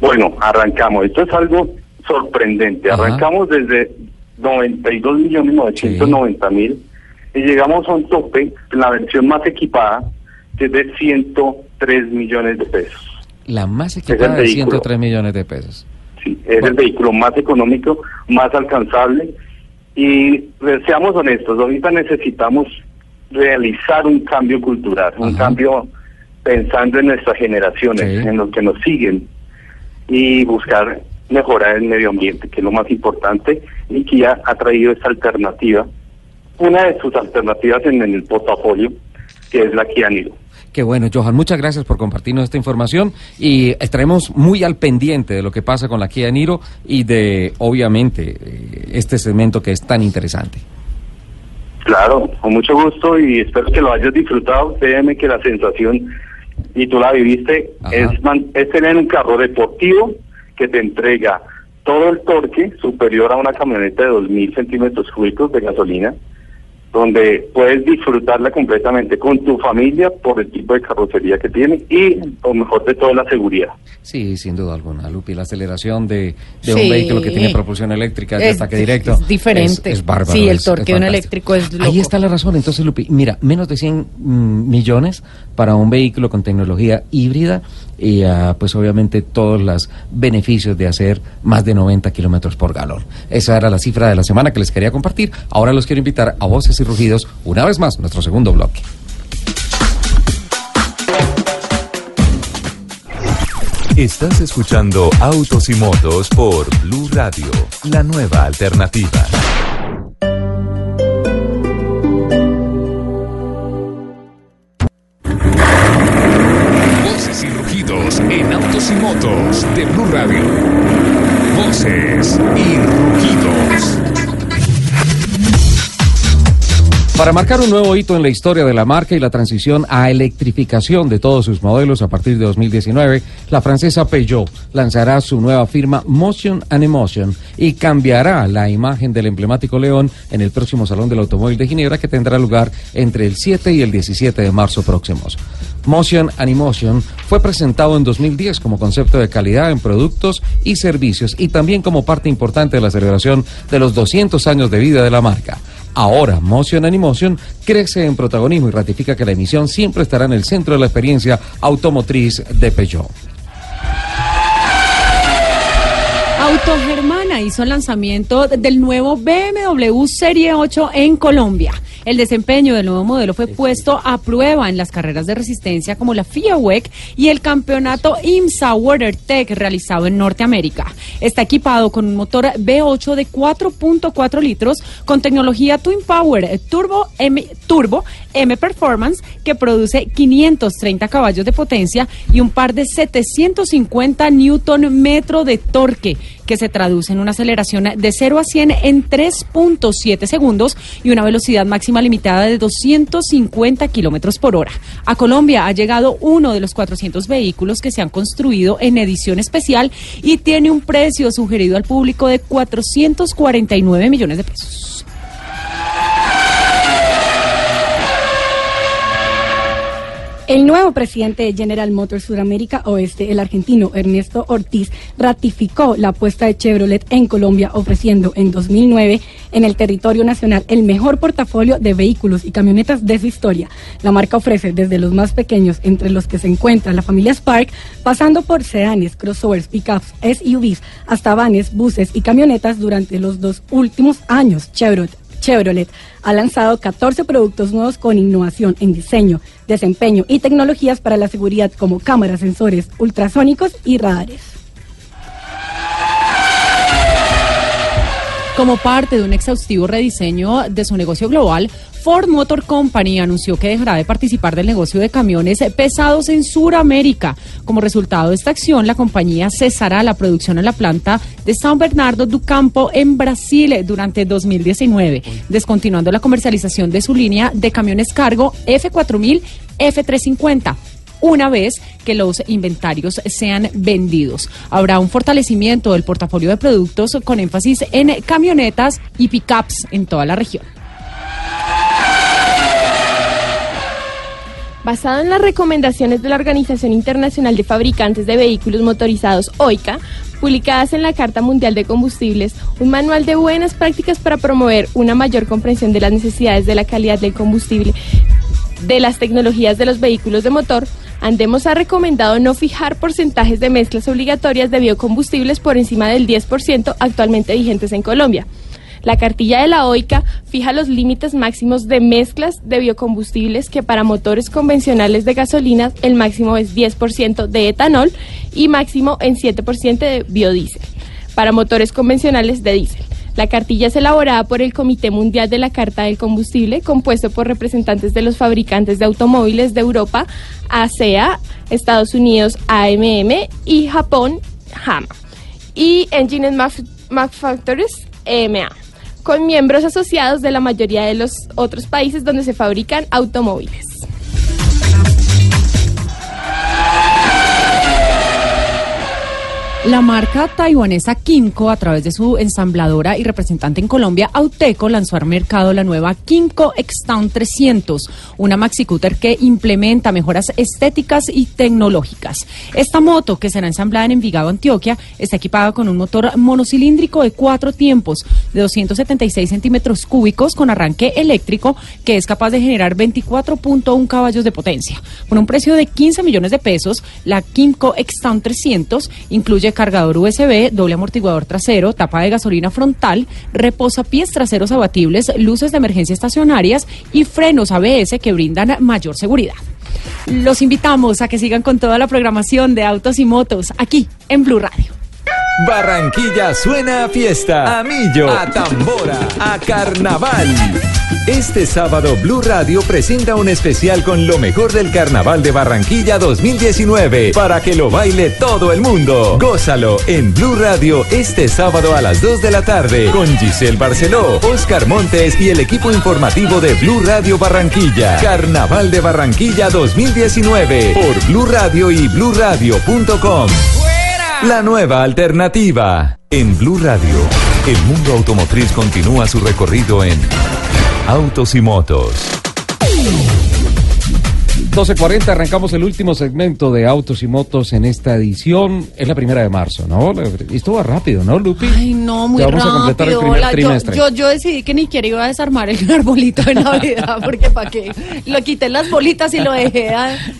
Bueno, arrancamos. Esto es algo sorprendente. Ajá. Arrancamos desde 92 millones 990 mil y llegamos a un tope en la versión más equipada que es de 103 millones de pesos. La más equipada de vehículo. 103 millones de pesos. Sí, es el vehículo más económico, más alcanzable y seamos honestos, ahorita necesitamos realizar un cambio cultural, un cambio pensando en nuestras generaciones, Sí. en los que nos siguen y buscar mejorar el medio ambiente, que es lo más importante y que ya ha traído esta alternativa, una de sus alternativas en, en el portafolio, que es la Kia Niro. Qué bueno, Johan, muchas gracias por compartirnos esta información y estaremos muy al pendiente de lo que pasa con la Kia Niro y de, obviamente, eh, este segmento que es tan interesante. Claro, con mucho gusto y espero que lo hayas disfrutado. Créeme que la sensación, y tú la viviste, Ajá. es, man- es tener un carro deportivo que te entrega todo el torque superior a una camioneta de 2.000 centímetros cúbicos de gasolina, donde puedes disfrutarla completamente con tu familia por el tipo de carrocería que tiene y, lo mejor de todo, la seguridad. Sí, sin duda alguna, Lupi. La aceleración de, de Sí. un vehículo que tiene propulsión eléctrica de Es- ataque directo es diferente. Es, es bárbaro. Sí, el es- torque de un eléctrico es loco. Ahí está la razón. Entonces, Lupi, mira, menos de 100 mm, millones para un vehículo con tecnología híbrida y, pues, obviamente, todos los beneficios de hacer más de 90 kilómetros por galón. Esa era la cifra de la semana que les quería compartir. Ahora los quiero invitar a Voces y Rugidos, una vez más, nuestro segundo bloque. Estás escuchando Autos y Motos por Blue Radio, la nueva alternativa. Y motos de Blue Radio. Voces y rugidos. Para marcar un nuevo hito en la historia de la marca y la transición a electrificación de todos sus modelos a partir de 2019, la francesa Peugeot lanzará su nueva firma Motion and Emotion y cambiará la imagen del emblemático león en el próximo Salón del Automóvil de Ginebra que tendrá lugar entre el 7 y el 17 de marzo próximos. Motion and Emotion fue presentado en 2010 como concepto de calidad en productos y servicios y también como parte importante de la celebración de los 200 años de vida de la marca. Ahora, Motion and Emotion crece en protagonismo y ratifica que la emisión siempre estará en el centro de la experiencia automotriz de Peugeot. Autogermana hizo el lanzamiento del nuevo BMW Serie 8 en Colombia. El desempeño del nuevo modelo fue puesto a prueba en las carreras de resistencia como la FIA WEC y el campeonato IMSA WeatherTech realizado en Norteamérica. Está equipado con un motor V8 de 4.4 litros con tecnología Twin Power Turbo M, Turbo M Performance que produce 530 caballos de potencia y un par de 750 newton metro de torque que se traduce en una aceleración de 0 a 100 en 3.7 segundos y una velocidad máxima limitada de 250 kilómetros por hora. A Colombia ha llegado uno de los 400 vehículos que se han construido en edición especial y tiene un precio sugerido al público de 449 millones de pesos. El nuevo presidente de General Motors Sudamérica Oeste, el argentino Ernesto Ortiz, ratificó la apuesta de Chevrolet en Colombia, ofreciendo en 2009 en el territorio nacional el mejor portafolio de vehículos y camionetas de su historia. La marca ofrece desde los más pequeños, entre los que se encuentra la familia Spark, pasando por sedanes, crossovers, pickups, SUVs, hasta vanes, buses y camionetas durante los dos últimos años. Chevrolet Chevrolet ha lanzado 14 productos nuevos con innovación en diseño, desempeño y tecnologías para la seguridad como cámaras, sensores ultrasónicos y radares. Como parte de un exhaustivo rediseño de su negocio global, Ford Motor Company anunció que dejará de participar del negocio de camiones pesados en Sudamérica. Como resultado de esta acción, la compañía cesará la producción en la planta de São Bernardo do Campo en Brasil durante 2019, descontinuando la comercialización de su línea de camiones cargo F4000, F350 una vez que los inventarios sean vendidos. Habrá un fortalecimiento del portafolio de productos con énfasis en camionetas y pickups en toda la región. Basado en las recomendaciones de la Organización Internacional de Fabricantes de Vehículos Motorizados, OICA, publicadas en la Carta Mundial de Combustibles, un manual de buenas prácticas para promover una mayor comprensión de las necesidades de la calidad del combustible de las tecnologías de los vehículos de motor, Andemos ha recomendado no fijar porcentajes de mezclas obligatorias de biocombustibles por encima del 10% actualmente vigentes en Colombia. La cartilla de la OICA fija los límites máximos de mezclas de biocombustibles que para motores convencionales de gasolina el máximo es 10% de etanol y máximo en 7% de biodiesel. Para motores convencionales de diésel. La cartilla es elaborada por el Comité Mundial de la Carta del Combustible, compuesto por representantes de los fabricantes de automóviles de Europa, ASEA, Estados Unidos, AMM y Japón, HAMA, y Engine Manufacturers, EMA, con miembros asociados de la mayoría de los otros países donde se fabrican automóviles. La marca taiwanesa Kimco, a través de su ensambladora y representante en Colombia, Auteco, lanzó al mercado la nueva Kimco X-Town 300, una maxi scooter que implementa mejoras estéticas y tecnológicas. Esta moto, que será ensamblada en Envigado, Antioquia, está equipada con un motor monocilíndrico de cuatro tiempos, de 276 centímetros cúbicos, con arranque eléctrico, que es capaz de generar 24.1 caballos de potencia. Con un precio de 15 millones de pesos, la Kimco X-Town 300 incluye cargador USB, doble amortiguador trasero, tapa de gasolina frontal, reposapiés traseros abatibles, luces de emergencia estacionarias y frenos ABS que brindan mayor seguridad. Los invitamos a que sigan con toda la programación de autos y motos aquí en Blue Radio. Barranquilla suena a fiesta, a millo, a tambora, a carnaval. Este sábado Blue Radio presenta un especial con lo mejor del Carnaval de Barranquilla 2019 para que lo baile todo el mundo. Gózalo en Blue Radio este sábado a las 2 de la tarde con Giselle Barceló, Oscar Montes y el equipo informativo de Blue Radio Barranquilla. Carnaval de Barranquilla 2019 por Blue Radio y bluradio.com. La nueva alternativa. En Blue Radio, el mundo automotriz continúa su recorrido en Autos y Motos. 12.40, arrancamos el último segmento de Autos y Motos en esta edición. Es la primera de marzo, ¿no? Esto va rápido, ¿no, Lupi? Ay, no, muy Ya vamos a completar el rápido. primer yo, trimestre. yo, yo decidí que ni siquiera iba a desarmar el arbolito de Navidad, porque para qué. Lo quité las bolitas y lo dejé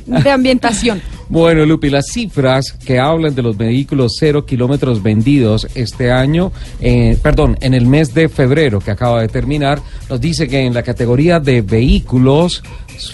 de ambientación. Bueno, Lupi, las cifras que hablan de los vehículos cero kilómetros vendidos este año, eh, perdón, en el mes de febrero que acaba de terminar, nos dice que en la categoría de vehículos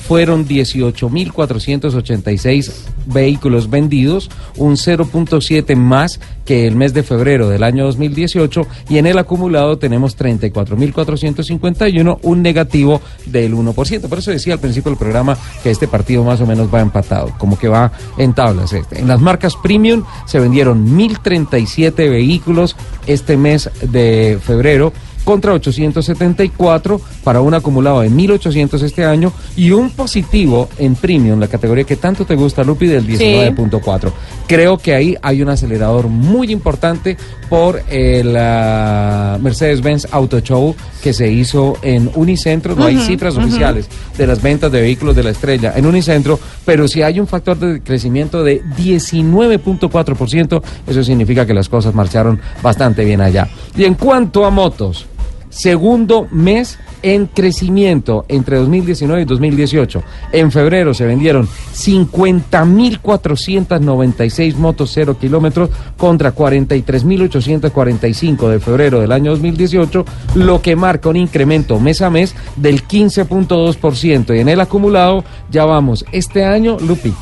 fueron 18.486 vehículos vendidos, un 0.7 más que el mes de febrero del año 2018 y en el acumulado tenemos 34.451, un negativo del 1%. Por eso decía al principio del programa que este partido más o menos va empatado, como que va en tablas. Este. En las marcas premium se vendieron 1.037 vehículos este mes de febrero contra 874 para un acumulado de 1.800 este año y un positivo en premium, la categoría que tanto te gusta, Lupi, del 19.4. Creo que ahí hay un acelerador muy importante por el ah, Mercedes-Benz Auto Show que se hizo en Unicentro. No hay cifras oficiales de las ventas de vehículos de la estrella en Unicentro, pero si hay un factor de crecimiento de 19.4%, eso significa que las cosas marcharon bastante bien allá. Y en cuanto a motos, segundo mes en crecimiento entre 2019 y 2018. En febrero se vendieron 50.496 motos cero kilómetros contra 43.845 de febrero del año 2018, lo que marca un incremento mes a mes del 15.2%. Y en el acumulado ya vamos este año, Lupi.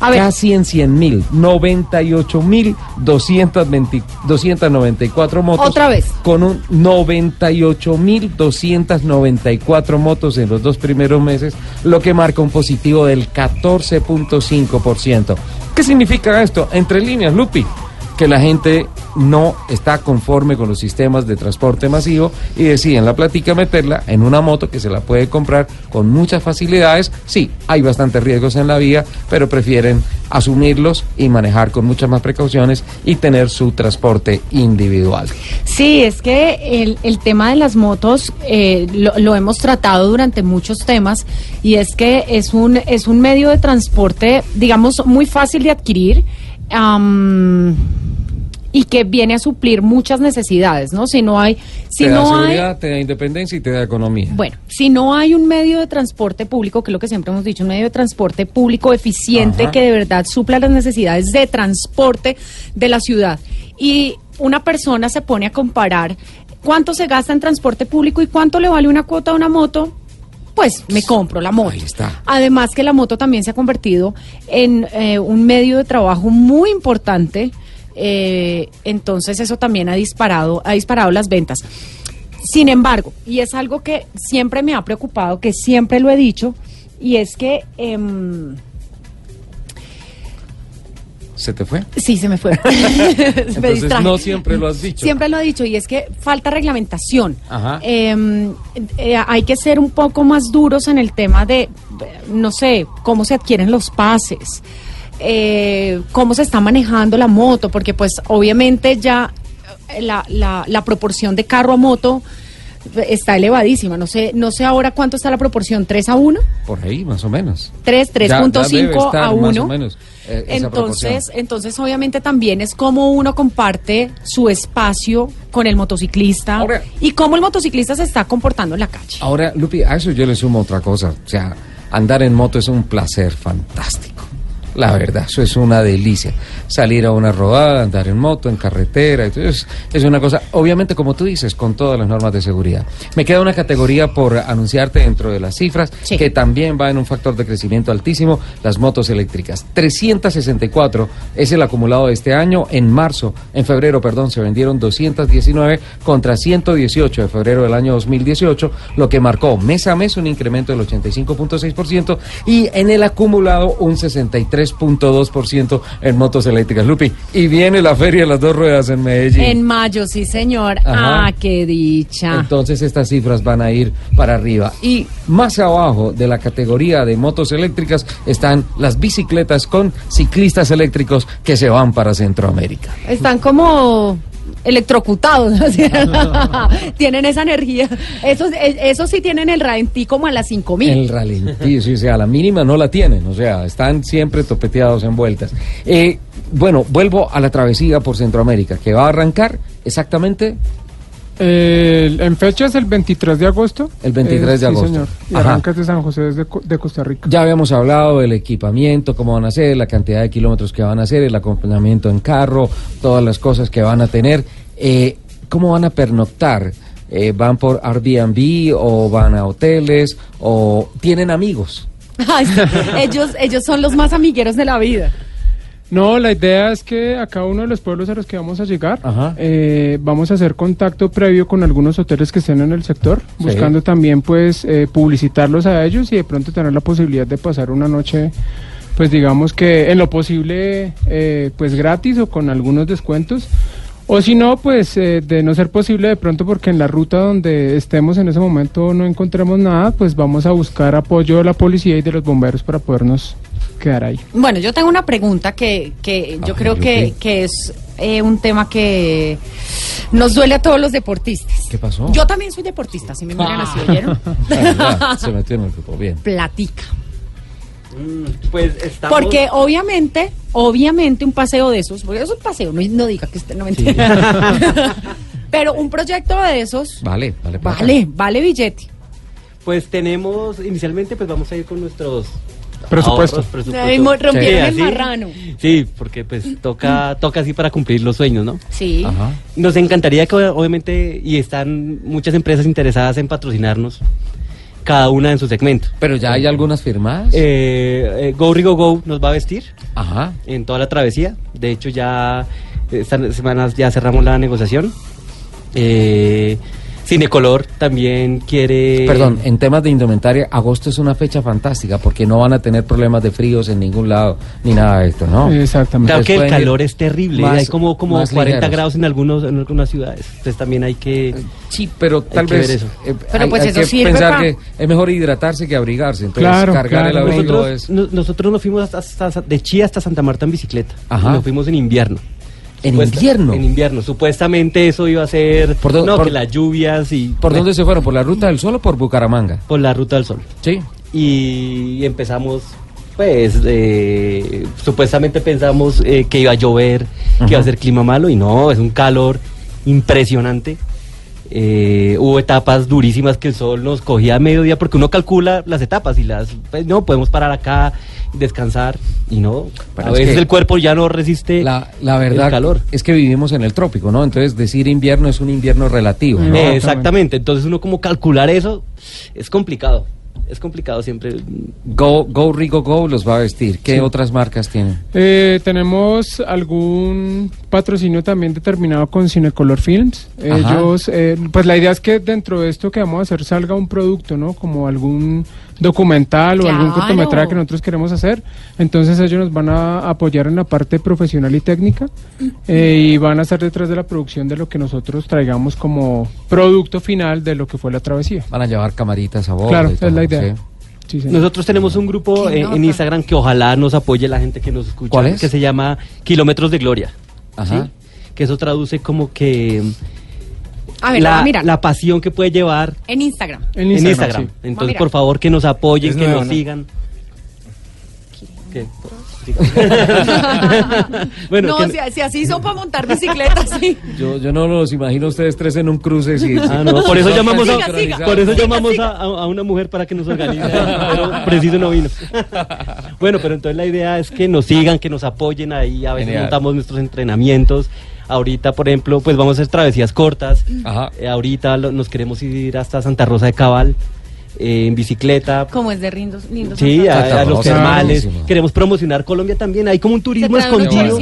Casi en 100 mil, 98 mil 294 motos. Otra vez. Con un 98 mil 294 motos en los dos primeros meses, lo que marca un positivo del 14.5%. ¿Qué significa esto? Entre líneas, Lupi, que la gente no está conforme con los sistemas de transporte masivo y deciden la platica meterla en una moto que se la puede comprar con muchas facilidades. Sí, hay bastantes riesgos en la vía, pero prefieren asumirlos y manejar con muchas más precauciones y tener su transporte individual. Sí, es que el, el tema de las motos eh, lo, lo hemos tratado durante muchos temas y es que es un, es un medio de transporte, digamos, muy fácil de adquirir. Y que viene a suplir muchas necesidades, ¿no? Si no hay, si te da no hay, seguridad, te da independencia y te da economía. bueno, si no hay un medio de transporte público, que es lo que siempre hemos dicho, un medio de transporte público eficiente Ajá. que de verdad supla las necesidades de transporte de la ciudad. Y una persona se pone a comparar cuánto se gasta en transporte público y cuánto le vale una cuota a una moto, pues me compro la moto. está. Además que la moto también se ha convertido en eh, un medio de trabajo muy importante. eh, entonces eso también ha disparado, ha disparado las ventas. Sin embargo, y es algo que siempre me ha preocupado, que siempre lo he dicho, y es que em, ¿Se te fue? sí se me fue. me Entonces distraje. no siempre lo has dicho. Siempre lo he dicho y es que falta reglamentación. Ajá. Eh, eh, hay que ser un poco más duros en el tema de, no sé, cómo se adquieren los pases, eh, cómo se está manejando la moto, porque pues obviamente ya eh, la, la, la proporción de carro a moto está elevadísima. No sé, no sé ahora cuánto está la proporción, 3 a 1, Por ahí, más o menos. 3, Ya- ya debe 3.5 estar a Más o 1. menos, eh, esa Entonces, proporción. entonces obviamente también es como uno comparte su espacio con el motociclista y cómo el motociclista se está comportando en la calle. Ahora, Lupi, a eso yo le sumo otra cosa. O sea, andar en moto es un placer fantástico. La verdad, eso es una delicia. Salir a una rodada, andar en moto, en carretera, entonces es una cosa, obviamente como tú dices, con todas las normas de seguridad. Me queda una categoría por anunciarte dentro de las cifras, que también va en un factor de crecimiento altísimo, las motos eléctricas. 364 es el acumulado de este año. En marzo, en febrero, perdón, se vendieron 219 contra 118 de febrero del año 2018, lo que marcó mes a mes un incremento del 85.6% y en el acumulado un 63.2% en motos eléctricas. Lupi, y viene la feria de las dos ruedas en Medellín. En mayo, sí, señor. Ajá. Ah, qué dicha. Entonces estas cifras van a ir para arriba. Y más abajo de la categoría de motos eléctricas están las bicicletas con ciclistas eléctricos que se van para Centroamérica. Están como electrocutados. tienen esa energía. Esos, eh, esos sí tienen el ralentí como a las 5000. El ralentí, sí, o sea, la mínima no la tienen, o sea, están siempre topeteados en vueltas. Eh, bueno, vuelvo a la travesía por Centroamérica, que va a arrancar exactamente El- en fecha es el 23 de agosto. El 23 de Eh, sí, agosto. señor. Y Ajá. arranca desde San José desde Co- de Costa Rica. Ya habíamos hablado del equipamiento, cómo van a ser, la cantidad de kilómetros que van a hacer, el acompañamiento en carro, todas las cosas que van a tener. Eh, ¿Cómo van a pernoctar? Eh, ¿Van por Airbnb o van a hoteles o tienen amigos? Sí, ellos, ellos son los más amigueros de la vida. No, la idea es que a cada uno de los pueblos a los que vamos a llegar, eh, vamos a hacer contacto previo con algunos hoteles que estén en el sector, Sí. buscando también pues eh, publicitarlos a ellos y de pronto tener la posibilidad de pasar una noche, pues digamos que en lo posible eh, pues gratis o con algunos descuentos. O si no, pues eh, de no ser posible de pronto porque en la ruta donde estemos en ese momento no encontremos nada, pues vamos a buscar apoyo de la policía y de los bomberos para podernos quedar ahí. Bueno, yo tengo una pregunta que, que yo creo que, que es eh, un tema que nos duele a todos los deportistas. ¿Qué pasó? Yo también soy deportista, si me miran así, ¿oyeron? Ah, se metió en el grupo, bien. Platica. Pues estamos... Porque obviamente, obviamente un paseo de esos, porque es un paseo, no, no diga que usted no me entiende. Pero un proyecto de esos, Vale, vale. vale, vale billete. Pues tenemos, inicialmente pues vamos a ir con nuestros Presupuesto. ahorros, presupuesto. Ay, rompieron Sí, el marrano. Sí, porque pues toca, toca así para cumplir los sueños, ¿no? Sí. Nos encantaría que obviamente, y están muchas empresas interesadas en patrocinarnos, cada una en su segmento. Pero ya hay algunas firmadas. Eh, eh, Go Rigo Go nos va a vestir Ajá. en toda la travesía. De hecho, ya esta semana ya cerramos la negociación. Eh, Cinecolor también quiere... Perdón, en temas de indumentaria, agosto es una fecha fantástica porque no van a tener problemas de fríos en ningún lado ni nada de esto, ¿no? Exactamente. Claro que el calor es terrible, más- hay como, como más 40 ligeros. grados en, algunos, en algunas ciudades. Entonces también hay que... Sí, pero tal vez ver eso. eh, Pero hay, pues hay eso que sirve pensar que es mejor hidratarse que abrigarse. Entonces, Claro, cargar el abrigo Nosotros, es no- nosotros nos fuimos hasta, hasta- de Chía hasta Santa Marta en bicicleta. Ajá. Y nos fuimos en invierno. En Supuesta- invierno. En invierno. Supuestamente eso iba a ser... ¿Por no, por- que las lluvias y... ¿Por dónde se fueron? ¿Por la ruta del sol o por Bucaramanga? Por la Ruta del Sol. Sí. Y empezamos, pues, eh, supuestamente pensamos eh, que iba a llover, que iba a ser clima malo, y no, es un calor impresionante. Eh, hubo etapas durísimas que el sol nos cogía a mediodía porque uno calcula las etapas y las, pues, no, podemos parar acá, descansar, y no, Pero a es veces el cuerpo ya no resiste La, la verdad el calor. es que vivimos en el trópico, ¿no? Entonces decir invierno es un invierno relativo, ¿no? Eh, exactamente, entonces uno como calcular eso es complicado, es complicado siempre. Go, Go Rigo Go los va a vestir. ¿Qué Sí. otras marcas tienen? Eh, tenemos algún patrocinio también determinado con Cinecolor Films. Ajá. Ellos, eh, pues la idea es que dentro de esto que vamos a hacer salga un producto, ¿no? Como algún documental o algún cortometraje que nosotros queremos hacer. Entonces ellos nos van a apoyar en la parte profesional y técnica eh, y van a estar detrás de la producción de lo que nosotros traigamos como producto final de lo que fue la travesía. Van a llevar camaritas a bordo. Claro, y es la idea. ¿sí? Sí, señor. Nosotros tenemos un grupo eh, en. Instagram que ojalá nos apoye la gente que nos escucha, ¿Cuál es? que se llama Kilómetros de Gloria. Ajá. ¿sí? Que eso traduce como que A ver, la, mira, la pasión que puede llevar en Instagram. En en Instagram, Instagram. sí. Entonces, por favor, que nos apoyen, Es que nos ¿no? sigan. ¿Qué? chicos. no, que- si, si así son para montar bicicletas, sí. Yo, yo no los imagino a ustedes tres en un cruce. Sí, Ah, no, por eso llamamos, a, Siga, por eso Siga, llamamos siga. a, a- a una mujer para que nos organice, pero preciso no vino. bueno, pero entonces la idea es que nos sigan, que nos apoyen ahí, a veces Genial. montamos nuestros entrenamientos. Ahorita, por ejemplo, pues vamos a hacer travesías cortas. Eh, ahorita lo- nos queremos ir hasta Santa Rosa de Cabal eh, en bicicleta. Como es de lindos, lindos. Sí, a, los termales. Queremos promocionar Colombia también. Hay como un turismo escondido.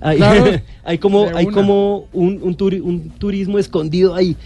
Hay, Claro. hay como, hay una. como un, un, turi- un turismo escondido ahí.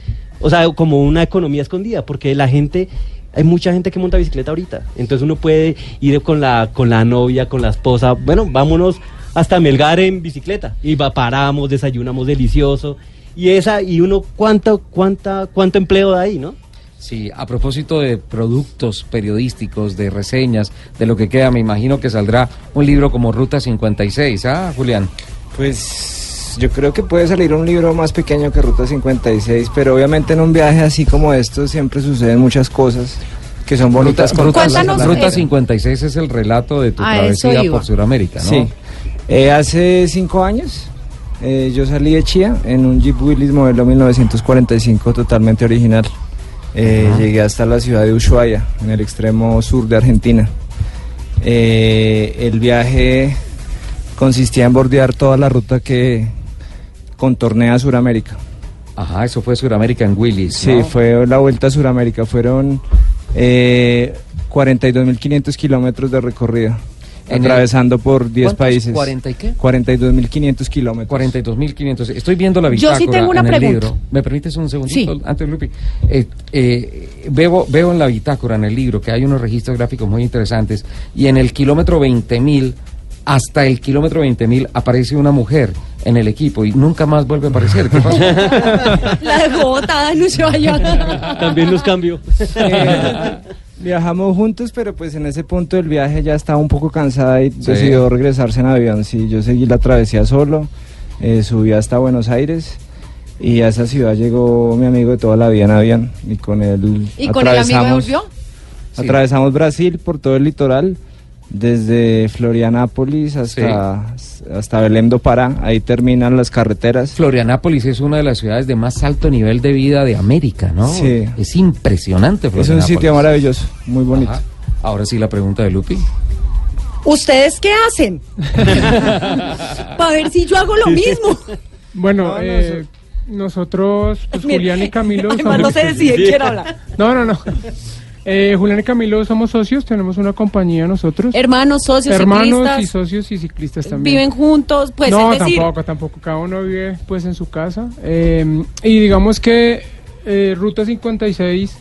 O sea, como una economía escondida, porque la gente, hay mucha gente que monta bicicleta ahorita. Entonces uno puede ir con la, con la novia, con la esposa. Bueno, vámonos hasta Melgar en bicicleta. Y va, paramos, desayunamos delicioso. Y esa, y uno, ¿cuánto, cuánta, cuánto empleo da ahí, no? Sí, a propósito de productos periodísticos, de reseñas, de lo que queda, me imagino que saldrá un libro como Ruta 56, ¿ah, Julián? Pues yo creo que puede salir un libro más pequeño que Ruta 56, pero obviamente en un viaje así como esto siempre suceden muchas cosas que son bonitas. Ruta, Ruta gente. 56 es el relato de tu travesía por Sudamérica, ¿no? Sí. Eh, hace cinco años eh, yo salí de Chía en un Jeep Willys modelo 1945 totalmente original. Eh. Llegué hasta la ciudad de Ushuaia, en el extremo sur de Argentina. El viaje consistía en bordear toda la ruta que contornea Sudamérica. Ajá, eso fue Sudamérica en Willis. Sí, fue la vuelta a Sudamérica. Fueron eh, 42.500 kilómetros de recorrido, En el- atravesando por 10 ¿Cuántos? países. ¿40 y qué? 42.500 kilómetros. 42.500. Estoy viendo la Yo bitácora sí tengo una en el pregunta. libro. ¿Me permites un segundito Sí. antes, Lupi? Eh, eh, veo, veo en la bitácora, en el libro, que hay unos registros gráficos muy interesantes y en el kilómetro 20.000 hasta el kilómetro 20.000 aparece una mujer en el equipo y nunca más vuelve a aparecer. ¿Qué pasó? La dejó botada en Ushuaia. También nos cambió. Eh, viajamos juntos, pero pues en ese punto del viaje ya estaba un poco cansada y decidió regresarse en avión. Sí, yo seguí la travesía solo, eh, subí hasta Buenos Aires y a esa ciudad llegó mi amigo de toda la vida en avión y con él ¿Y con el amigo atravesamos- volvió? Sí. Atravesamos Brasil por todo el litoral, desde Florianápolis hasta, hasta Belém do Pará, ahí terminan las carreteras. Florianápolis es una de las ciudades de más alto nivel de vida de América, ¿no? Sí. Es impresionante. Es un Florianápolis. sitio maravilloso, muy bonito. Ajá. Ahora sí la pregunta de Lupi. ¿Ustedes qué hacen? Para ver si yo hago lo mismo. Bueno, No, no, eh, nosotros, pues Julián y Camilo. Además no se decide quién habla. No, no, no. Eh, Julián y Camilo somos socios, tenemos una compañía nosotros. Hermanos, socios, Hermanos ciclistas. y socios y ciclistas también. Viven juntos, pues no, es decir, tampoco, tampoco. Cada uno vive pues en su casa. Eh, y digamos que eh, Ruta 56,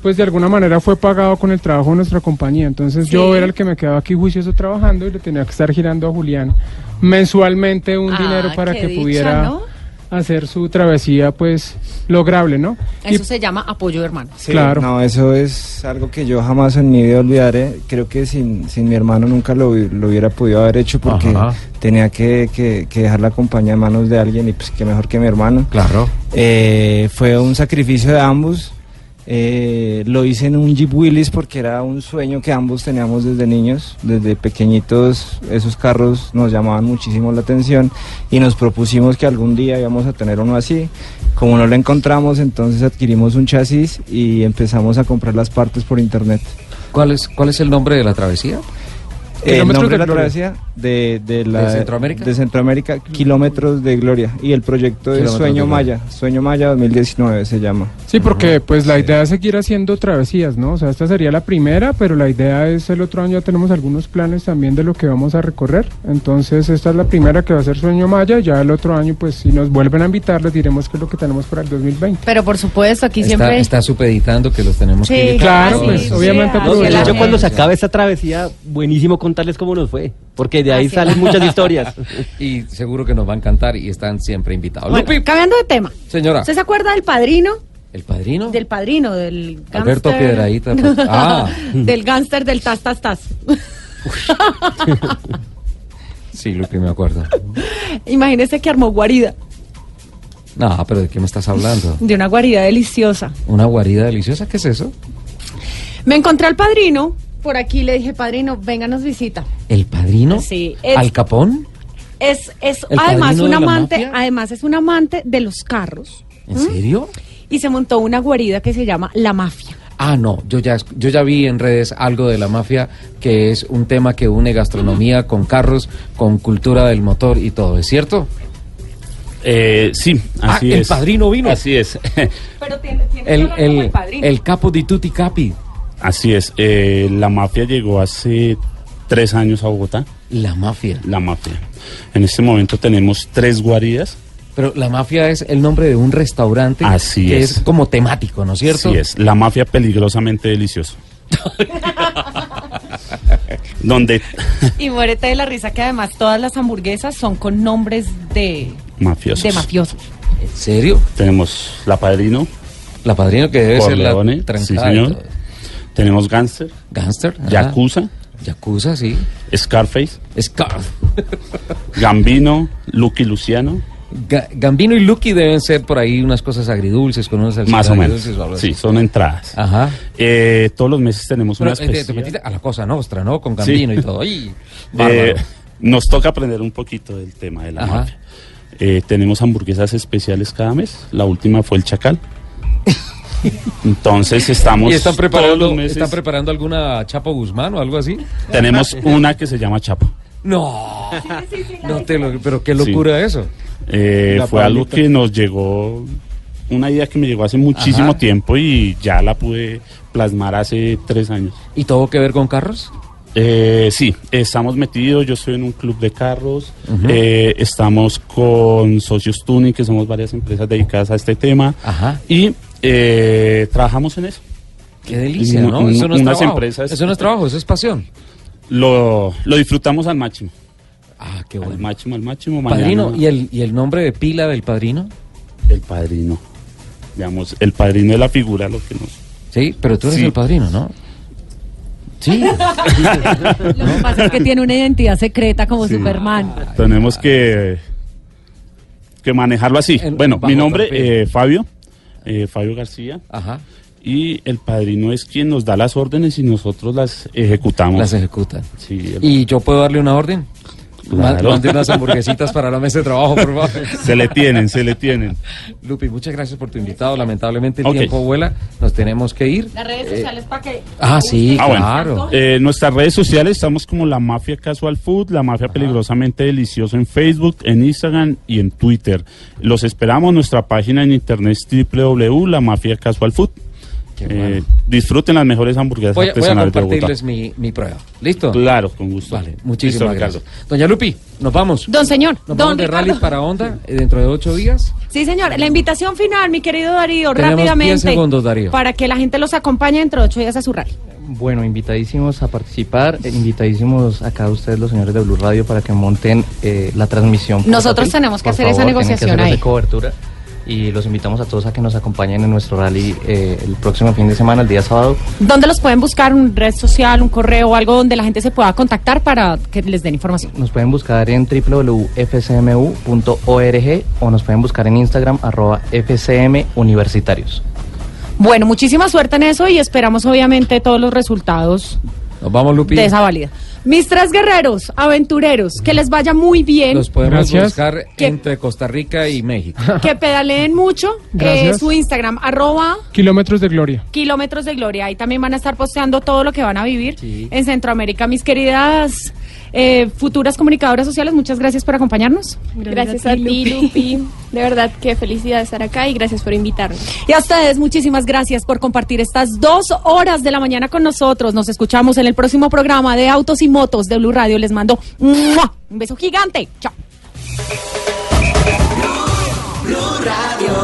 pues de alguna manera fue pagado con el trabajo de nuestra compañía. Entonces yo era el que me quedaba aquí juicioso trabajando y le tenía que estar girando a Julián mensualmente un Ah, dinero para que dicha, pudiera ¿no? Hacer su travesía pues lograble, ¿no? Y- eso se llama apoyo de hermanos. Sí, Claro. No, eso es algo que yo jamás en mi vida olvidaré. Creo que sin, sin mi hermano nunca lo, lo hubiera podido haber hecho porque Ajá. tenía que, que- que dejar la compañía en manos de alguien y pues que mejor que mi hermano. Claro. Eh, fue un sacrificio de ambos. Eh, lo hice en un Jeep Willys porque era un sueño que ambos teníamos desde niños, desde pequeñitos. Esos carros nos llamaban muchísimo la atención y nos propusimos que algún día íbamos a tener uno así. Como no lo encontramos, entonces adquirimos un chasis y empezamos a comprar las partes por internet. ¿Cuál es, ¿Cuál es el nombre de la travesía? El Kilómetros nombre de la Gloria. travesía de, de la, ¿De Centroamérica? de Centroamérica, Kilómetros de Gloria. Y el proyecto es Sueño. Maya, Sueño Maya 2019 se llama. Sí, porque pues la idea es seguir haciendo travesías, ¿no? O sea, esta sería la primera, pero la idea es el otro año ya tenemos algunos planes también de lo que vamos a recorrer. Entonces, esta es la primera que va a ser Sueño Maya, ya el otro año pues si nos vuelven a invitar les diremos qué es lo que tenemos para el 2020. Pero por supuesto, aquí Está, siempre... está supeditando que los tenemos Sí, que invitar. Claro, pues, sí, obviamente No, hecho, cuando se acabe esta travesía, buenísimo contarles cómo nos fue. Porque de ahí Así salen muchas historias. Y seguro que nos va a encantar y están siempre invitados. Bueno, Lupi, cambiando de tema. señora, ¿Usted se acuerda del padrino? ¿el padrino? Del padrino, del Alberto gánster- Piedradita. pues. Ah, del gánster del tas, tas, tas. sí, Lupi, me acuerdo. Imagínese que armó guarida, No, pero ¿de qué me estás hablando? de una guarida deliciosa. ¿Una guarida deliciosa? ¿Qué es eso? Me encontré al padrino por aquí le dije, padrino, vénganos visita. ¿El padrino? Sí, es- ¿Al Capón? Es, es ¿El además un amante, además es un amante de los carros. ¿En serio? Y se montó una guarida que se llama La Mafia. Ah, no, yo ya, yo ya vi en redes algo de la mafia, que es un tema que une gastronomía con carros, con cultura del motor y todo, ¿es cierto? Eh, sí, Ah, así el es. padrino vino. Así es. Pero tiene, tiene El, el, padrino. el capo di tutti capi. Así es. Eh, la mafia llegó hace tres años a Bogotá. La mafia. La mafia. En este momento tenemos tres guaridas. Pero la mafia es el nombre de un restaurante Así que es. es. como temático, ¿no es cierto? Así es. La mafia peligrosamente delicioso. Donde Y muérete de la risa que además todas las hamburguesas son con nombres de, mafiosos. de mafiosos. ¿En serio? Tenemos La Padrino. La Padrino que debe ser la sí señor. Tenemos Gangster. Gangster. Yakuza. Yakuza, sí. Scarface. Scar. Gambino. Lucky Luciano. Ga- Gambino y Lucky deben ser por ahí unas cosas agridulces con salsitas Más o menos. Sí, son entradas. Ajá. Eh, todos los meses tenemos Pero, una eh, te- metiste a la cosa nostra, ¿no? Con Gambino y todo. ¡Ay! Eh, nos toca aprender un poquito del tema de la Ajá. mafia. Eh, tenemos hamburguesas especiales cada mes. La última fue el chacal. Entonces estamos ¿Y están todos preparando, los meses- están preparando alguna Chapo Guzmán o algo así? tenemos una que se llama Chapo. No. no te lo, pero qué locura eso. Eh, La fue algo que nos llegó, una idea que me llegó hace muchísimo Ajá. tiempo y ya la pude plasmar hace tres años. ¿Y todo que ver con carros? Eh, sí, estamos metidos, yo estoy en un club de carros, eh, estamos con Socios Tuning, que somos varias empresas dedicadas a este tema, Ajá. y eh, trabajamos en eso. Qué delicia, ¿no? un- Eso no es unas trabajo. empresas- Eso no es trabajo, eso es pasión. Lo, lo disfrutamos al máximo. Ah, qué Al bueno. máximo, al máximo. Padrino, mañana- ¿y el, ¿y el nombre de pila del padrino? El padrino. Digamos, el padrino de la figura, lo que nos... Sí, pero tú eres Sí. el padrino, ¿no? Sí. Lo que pasa es que tiene una identidad secreta como Sí. Superman. Tenemos que, que manejarlo así. En- bueno, mi nombre eh, Fabio, eh, Fabio García. Ajá. Y el padrino es quien nos da las órdenes y nosotros las ejecutamos. Las ejecutan. Sí, el- ¿Y yo puedo darle una orden? Claro. Mande unas hamburguesitas para la mesa de trabajo, por favor. se le tienen, se le tienen. Lupi, muchas gracias por tu invitado. Lamentablemente el tiempo vuela. Nos tenemos que ir. Las redes Eh, sociales para que... Ah, sí, Ah, bueno. claro. Eh, nuestras redes sociales estamos como la Mafia Casual Food, la Mafia Peligrosamente Delicioso en Facebook, en Instagram y en Twitter. Los esperamos. Nuestra página en internet es www.lamafiacasualfood. Eh, bueno. disfruten las mejores hamburguesas Voy, a- voy a artesanales de compartirles mi, mi prueba. ¿Listo? Claro, con gusto. Vale, muchísimas Listo, gracias. Ricardo. Doña Lupi, nos vamos. Don señor, Nos don vamos de Ricardo. rally para Onda eh, dentro de ocho días. Sí, señor. La invitación final, mi querido Darío, Tenemos rápidamente. 10 segundos, Darío. Para que la gente los acompañe dentro de ocho días a su rally. Bueno, invitadísimos a participar, eh, invitadísimos a cada ustedes los señores de Blue Radio para que monten eh, la transmisión. Nosotros tenemos que Por hacer esa tienen que negociación hacer esa ahí. cobertura y los invitamos a todos a que nos acompañen en nuestro rally eh, el próximo fin de semana, el día sábado. ¿Dónde los pueden buscar? ¿Un red social, un correo o algo donde la gente se pueda contactar para que les den información? Nos pueden buscar en www.fcmu.org o nos pueden buscar en Instagram arroba FCM Universitarios. Bueno, muchísima suerte en eso y esperamos obviamente todos los resultados Nos vamos, Lupi. de esa válida. Mis tres guerreros, aventureros, que les vaya muy bien, Los podemos Gracias. buscar entre Costa Rica y México. que pedaleen mucho. Eh, Gracias. su Instagram, arroba Kilómetros de gloria. kilómetros de gloria. Ahí también van a estar posteando todo lo que van a vivir Sí. en Centroamérica. Mis queridas eh, futuras comunicadoras sociales, muchas gracias por acompañarnos. Gracias, gracias a, ti, Lupi. De verdad, qué felicidad estar acá y gracias por invitarnos. Y a ustedes, muchísimas gracias por compartir estas dos horas de la mañana con nosotros. Nos escuchamos en el próximo programa de Autos y Motos de Blue Radio. Les mando un beso gigante. Chao. Blue Radio.